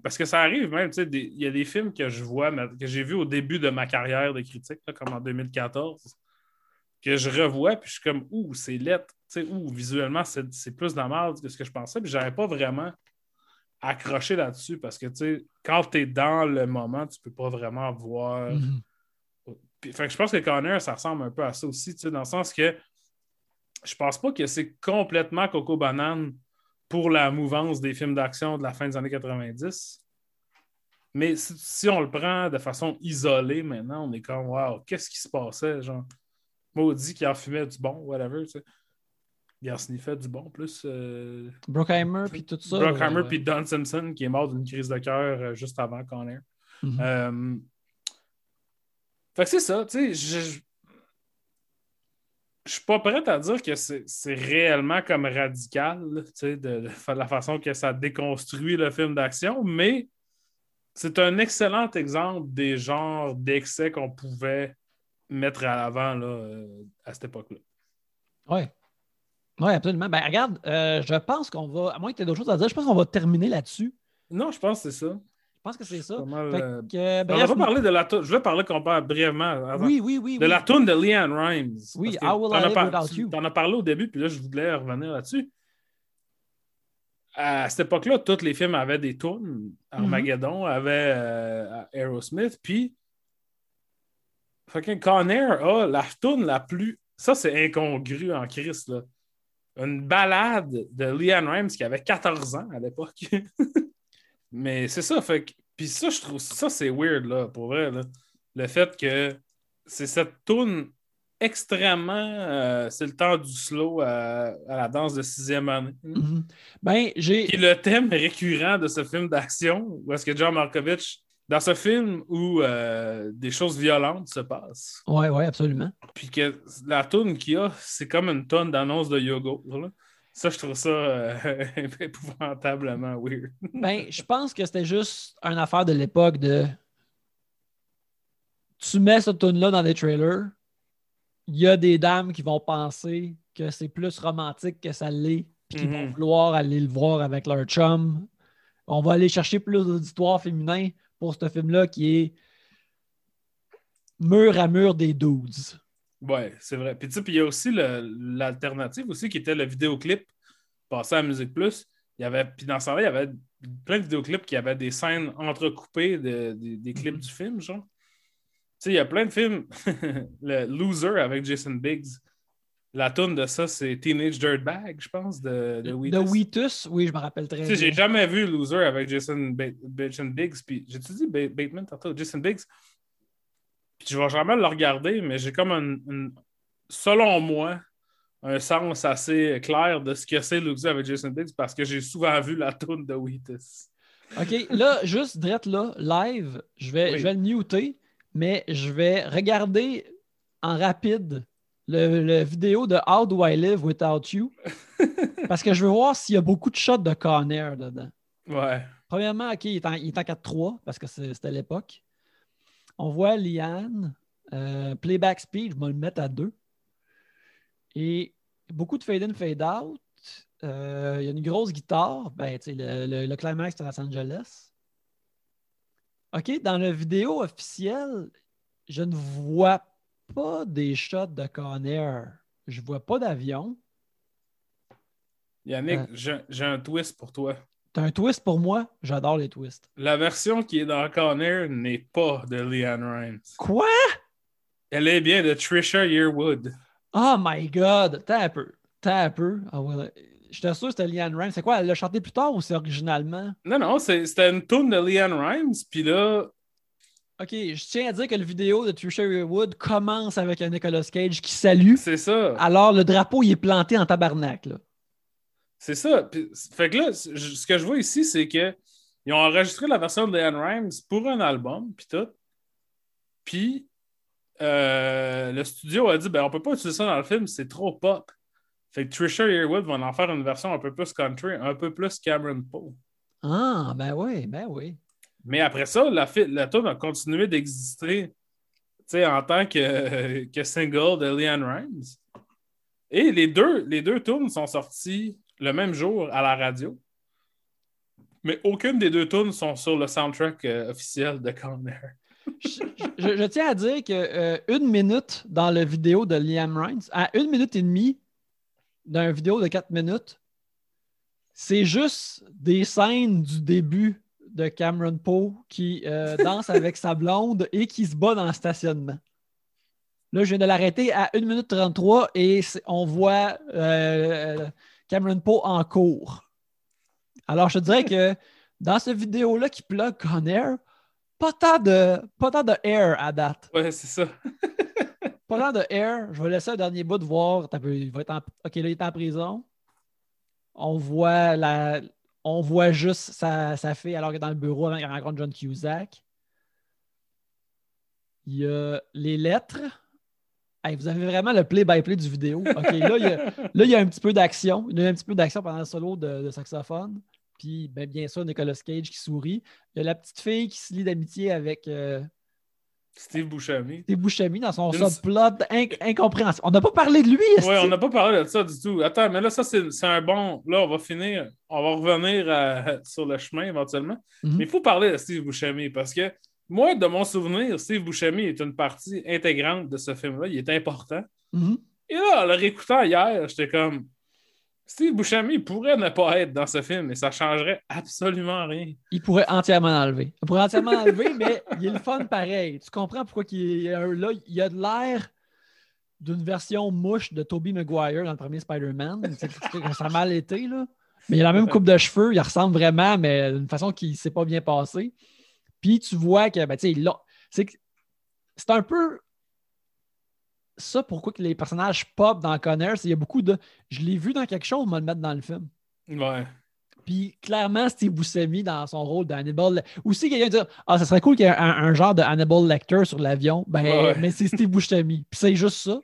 Parce que ça arrive même, tu sais, des- il y a des films que je vois, que j'ai vus au début de ma carrière de critique, là, comme en 2014, que je revois, puis je suis comme, ouh, c'est lettre, tu sais, ouh, visuellement, c'est plus de la merde que ce que je pensais, puis j'avais pas vraiment accroché là-dessus parce que, tu sais, quand tu es dans le moment, tu peux pas vraiment voir. Puis, fait que je pense que Connor, ça ressemble un peu à ça aussi, tu sais, dans le sens que je pense pas que c'est complètement Coco Banane pour la mouvance des films d'action de la fin des années 90. Mais si, si on le prend de façon isolée maintenant, on est comme Waouh, qu'est-ce qui se passait? Genre, maudit qui en fumait du bon, whatever, tu sais. Il en sniffait du bon, plus. euh, Brockheimer, puis tout ça. Brockheimer puis Don Simpson qui est mort d'une crise de cœur euh, juste avant Connor. Mhm. Euh, Fait que c'est ça, tu sais, je, suis pas prêt à dire que c'est réellement comme radical, là, tu sais, de, de la façon que ça déconstruit le film d'action, mais c'est un excellent exemple des genres d'excès qu'on pouvait mettre à l'avant là, euh, à cette époque-là. Oui. Oui, absolument. Ben, regarde, euh, je pense qu'on va, à moins que tu aies d'autres choses à dire, je pense qu'on va terminer là-dessus. Non, je pense que c'est ça. Je pense que c'est ça. Pas mal, Fait euh, que, on va parler de la toune. Je voulais parler qu'on parle brièvement avant. oui, oui, oui. de oui. la toune de Leanne Rimes. Oui, Will I as Live par- Without tu You. en as parlé au début, puis là, je voulais revenir là-dessus. À cette époque-là, tous les films avaient des tunes. Armageddon avait euh, Aerosmith, puis fucking Con Air a la tune la plus. Ça, c'est incongru en Christ, là. Une balade de Leanne Rimes qui avait 14 ans à l'époque. Mais c'est ça, fait que. Puis ça, je trouve ça, c'est weird, là, pour vrai, là. Le fait que c'est cette tune extrêmement. euh, c'est le temps du slow à, à la danse de sixième année. Mhm. Ben, j'ai. Qui est le thème récurrent de ce film d'action, où est-ce que John Markovitch, dans ce film où euh, des choses violentes se passent, Oui, oui, absolument. puis que la tune qu'il y a, c'est comme une tonne d'annonces de yoga. là. Ça, je trouve ça euh, épouvantablement weird. Ben, je pense que c'était juste une affaire de l'époque de. Tu mets cette tune-là dans des trailers, il y a des dames qui vont penser que c'est plus romantique que ça l'est, puis qui vont Mhm. vouloir aller le voir avec leur chum. On va aller chercher plus d'auditoire féminin pour ce film-là qui est mur à mur des dudes. Ouais, c'est vrai. Puis tu sais, puis il y a aussi l'alternative aussi qui était le vidéoclip passé à Musique Plus. Il y avait, puis dans ce temps-là, il y avait plein de vidéoclips qui avaient des scènes entrecoupées de- des- des clips Mhm. du film, genre. Tu sais, il y a plein de films. le Loser avec Jason Biggs. La tune de ça, c'est Teenage Dirtbag, je pense, de, de De Wheatus. Wheatus, oui, je me rappelle très Tu sais, j'ai bien. jamais vu Loser avec Jason, Biggs. Puis j'ai-tu dit Ba- Bateman tantôt? Jason Biggs? Puis je vais jamais le regarder, mais j'ai comme un, selon moi, un sens assez clair de ce que c'est Loser avec Jason Biggs parce que j'ai souvent vu la tune de Wheatus. OK, là, juste direct là, live, je vais, Oui. je vais le muter, mais je vais regarder en rapide le, le vidéo de How Do I Live Without You? Parce que je veux voir s'il y a beaucoup de shots de Con Air dedans. Ouais. Premièrement, OK, il est en, en 4-3 parce que c'était l'époque. On voit Liane, euh, playback speed, je vais le mettre à 2. Et beaucoup de fade in, fade out. Euh, il y a une grosse guitare. Ben, le, le- le climax de Los Angeles. OK, dans la vidéo officielle, je ne vois pas des shots de Conair. Je vois pas d'avion. Yannick, Euh. j'ai un twist pour toi. T'as un twist pour moi? J'adore les twists. La version qui est dans Conair n'est pas de Leanne Rimes. Quoi? Elle est bien de Trisha Yearwood. Oh my god! T'as un peu. T'as un peu. Ah ouais. Je t'assure que c'était Leanne Rimes. C'est quoi? Elle l'a chanté plus tard ou c'est originalement? Non, non, c'était une tune de Leanne Rimes, puis là, Ok, je tiens à dire que le vidéo de Trisha Wood commence avec un Nicolas Cage qui salue. c'est ça. Alors le drapeau il est planté en tabarnak. Là. C'est ça. Puis, fait que là, ce que je vois ici, c'est que ils ont enregistré la version de Leanne Rimes pour un album, puis tout. Puis euh, le studio a dit ben on peut pas utiliser ça dans le film, c'est trop pop. Fait que Trisha Yearwood va en faire une version un peu plus country, un peu plus Cameron Poe. Ah, ben oui, ben oui. Mais après ça, la, la tune a continué d'exister tu sais, en tant que, que single de Leanne Rimes. Et les deux, les deux tunes sont sorties le même jour à la radio. Mais aucune des deux tunes sont sur le soundtrack euh, officiel de Conner. Je, tiens à dire que euh, une minute dans la vidéo de Liam Rimes, à une minute et demie d'une vidéo de quatre minutes, c'est juste des scènes du début de Cameron Poe qui euh, danse avec sa blonde et qui se bat dans le stationnement. Là, je viens de l'arrêter à 1 minute 33 et on voit Cameron Poe en cours. Alors, je te dirais que dans cette vidéo-là qui plug Conair, pas tant de, pas tant de air à date. Ouais, c'est ça. Pas tant de air. Je vais laisser un dernier bout de voir. Il va être en... OK, là, il est en prison. On voit la. On voit juste sa, sa fille alors qu'elle est dans le bureau avant qu'elle rencontre John Cusack. Il y a les lettres. Hey, vous avez vraiment le play-by-play du vidéo. Là, il y a, là, il y a un petit peu d'action. Il y a un petit peu d'action pendant le solo de, de saxophone. Puis, ben, bien sûr, Nicolas Cage qui sourit. Il y a la petite fille qui se lie d'amitié avec euh, Steve Buscemi. Steve Buscemi dans son Une- subplot inc- incompréhensible. On n'a pas parlé de lui. que- on n'a pas parlé de ça du tout. Attends, mais là, ça, c'est un bon. Là, on va finir. On va revenir à- sur le chemin éventuellement. Mhm. Mais il faut parler de Steve Buscemi parce que moi, de mon souvenir, Steve Buscemi est une partie intégrante de ce film-là. Il est important. Mhm. Et là, en le réécoutant hier, j'étais comme. Steve Buscemi pourrait ne pas être dans ce film et ça changerait absolument rien. Il pourrait entièrement enlever. Il pourrait entièrement enlever, mais il est le fun pareil. Tu comprends pourquoi il est là? Il a de l'air d'une version mouche de Tobey Maguire dans le premier Spider-Man. Ça a mal été, là. Mais il a la même coupe de cheveux, il ressemble vraiment, mais d'une façon qui ne s'est pas bien passée. Puis tu vois que, ben, tu sais, c'est un peu ça pourquoi que les personnages pop dans Connor, c'est il y a beaucoup de. Je l'ai vu dans quelque chose, on va le mettre dans le film. Ouais. Puis clairement, Steve Buscemi dans son rôle d'Hannibal. Aussi, quelqu'un dit Ah, ça serait cool qu'il y ait un, un genre de Hannibal Lecter sur l'avion. Ben, Ouais, mais c'est Steve Buscemi. Puis c'est juste ça.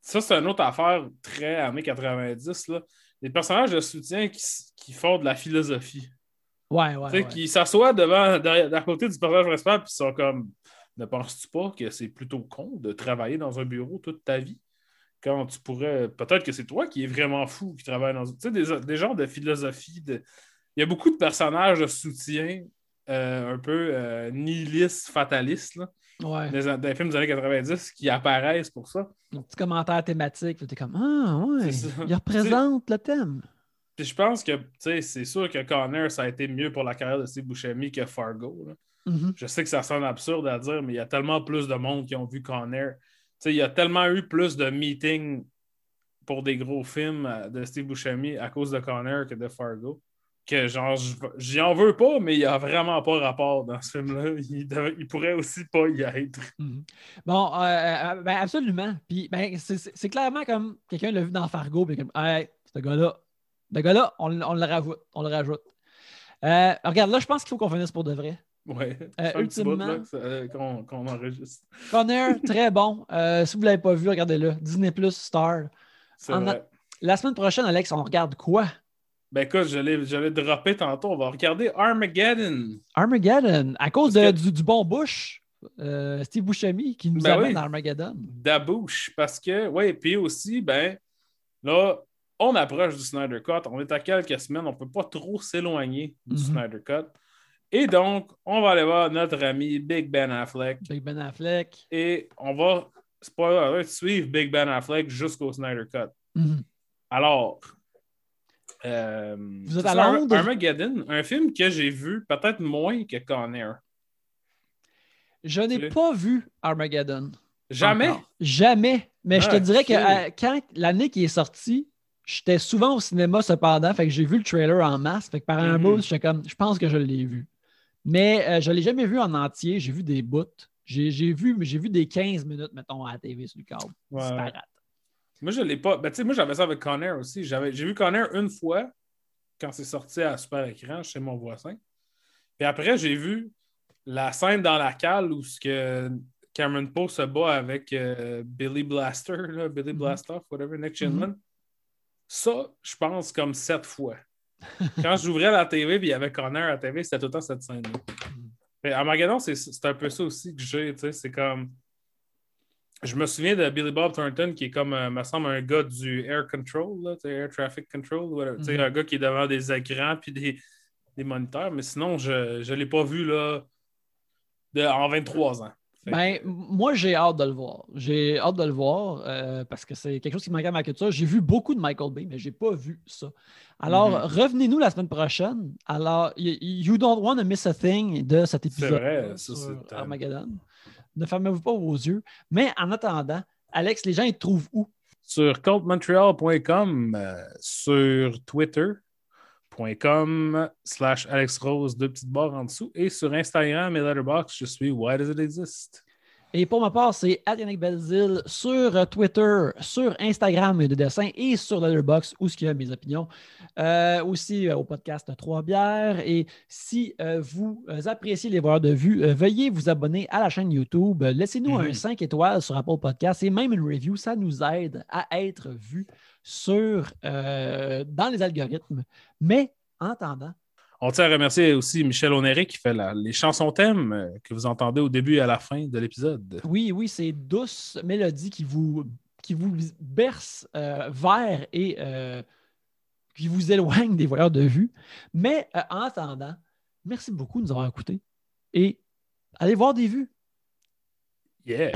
Ça, c'est une autre affaire très années 90. Là. Les personnages de soutien qui, qui font de la philosophie. Ouais, ouais. Tu sais, ouais. qui s'assoient devant, derrière, à côté du personnage principal, puis ils sont comme Ne penses-tu pas que c'est plutôt con de travailler dans un bureau toute ta vie? Quand tu pourrais. Peut-être que c'est toi qui es vraiment fou qui travaille dans. Tu sais, des, des genres de philosophie. De... Il y a beaucoup de personnages de soutien euh, un peu euh, nihilistes, fatalistes, là, Ouais. des, des films des années 90 qui apparaissent pour ça. Un petit commentaire thématique. Tu es comme Ah, ouais. Il représente le thème. Puis je pense que tu sais, c'est sûr que Connor, ça a été mieux pour la carrière de Steve Buscemi que Fargo. là. Mhm. Je sais que ça sonne absurde à dire, mais il y a tellement plus de monde qui ont vu Connor. Tu sais, il y a tellement eu plus de meetings pour des gros films euh, de Steve Buscemi à cause de Connor que de Fargo. Que genre, je- j'y en veux pas, mais il n'y a vraiment pas rapport dans ce film-là. Il, il pourrait aussi pas y être. Mhm. Bon, euh, euh, ben absolument. Puis, ben, c'est clairement comme quelqu'un l'a vu dans Fargo. Puis, comme, hey, ce gars-là, ce gars-là, on, on le rajoute. On le rajoute. Euh, regarde, là, je pense qu'il faut qu'on finisse pour de vrai. Ouais. Euh, Ça fait un petit bout, ultimement- là, euh, qu'on enregistre. Connor, très bon. Euh, si vous ne l'avez pas vu, regardez-le. Disney Plus Star. En vrai. La semaine prochaine, Alex, on regarde quoi? Ben écoute, je l'ai je l'ai droppé tantôt. On va regarder Armageddon. Armageddon, à cause Parce de- que- du, du bon Bush, euh, Steve Buscemi, qui nous Ben amène oui. dans Armageddon. Dabouche. Parce que, oui, puis aussi, ben, là, on approche du Snyder Cut. On est à quelques semaines. On ne peut pas trop s'éloigner du Mhm. Snyder Cut. Et donc, on va aller voir notre ami Big Ben Affleck. Big Ben Affleck. Et on va, spoiler alert, suivre Big Ben Affleck jusqu'au Snyder Cut. Mhm. Alors, euh, Vous êtes à Londres? Armageddon, un film que j'ai vu peut-être moins que Con Air. Je n'ai pas vu Armageddon. Jamais? Encore. Jamais. Mais je te Ah, dirais que euh, quand l'année qui est sortie, j'étais souvent au cinéma cependant, fait que j'ai vu le trailer en masse. Fait que par un Mhm. bout, j'étais comme, je pense que je l'ai vu. Mais euh, je ne l'ai jamais vu en entier. J'ai vu des bouts. J'ai vu, vu des 15 minutes, mettons, à la TV sur le câble. Ouais. Disparate. Moi, je l'ai pas. Ben, moi, j'avais ça avec Con Air aussi. J'ai vu Con Air une fois quand c'est sorti à super écran chez mon voisin. Puis après, j'ai vu la scène dans la cale où ce que Cameron Poe se bat avec euh, Billy Blaster, là, Billy Mhm. Blastoff, whatever, Nick Chinman. Ça, je pense comme sept fois. Quand j'ouvrais la TV et il y avait Con Air à la TV, c'était tout le temps cette scène-là. Armageddon, c'est un peu ça aussi que j'ai. C'est comme. Je me souviens de Billy Bob Thornton, qui est comme, euh, me semble, un gars du Air Control, là, Air Traffic Control, whatever. Mhm. un gars qui est devant des écrans puis des, des moniteurs, mais sinon, je ne l'ai pas vu là, de, en 23 ans. Ben, moi, j'ai hâte de le voir. J'ai hâte de le voir euh, parce que c'est quelque chose qui manquait à ma culture. J'ai vu beaucoup de Michael Bay, mais je n'ai pas vu ça. Alors, Mhm. revenez-nous la semaine prochaine. Alors, You Don't Want to Miss a Thing de cet épisode vrai, ça, sur euh, Armageddon. Ne fermez-vous pas vos yeux. Mais en attendant, Alex, les gens, ils te trouvent où? sur cultmontreal.com, euh, sur twitter.com slash Alex Rose, deux petites barres en dessous, et sur Instagram et Letterboxd, je suis Why Does It Exist? Et pour ma part, c'est Yannick Belzil sur Twitter, sur Instagram de dessin et sur Letterboxd où il y a mes opinions. Euh, aussi euh, au podcast Trois bières. Et si euh, vous appréciez les voyeurs de vue, veuillez vous abonner à la chaîne YouTube. Laissez-nous un Mhm. 5 étoiles sur Apple Podcast et même une review. Ça nous aide à être vus sur, euh, dans les algorithmes. Mais en attendant, On tient à remercier aussi Michel Onéré qui fait la- les chansons thèmes euh, que vous entendez au début et à la fin de l'épisode. Oui, oui, c'est douce mélodie qui vous, qui vous berce euh, vers et euh, qui vous éloigne des voyeurs de vue. Mais euh, en attendant, merci beaucoup de nous avoir écoutés et allez voir des vues. Yeah!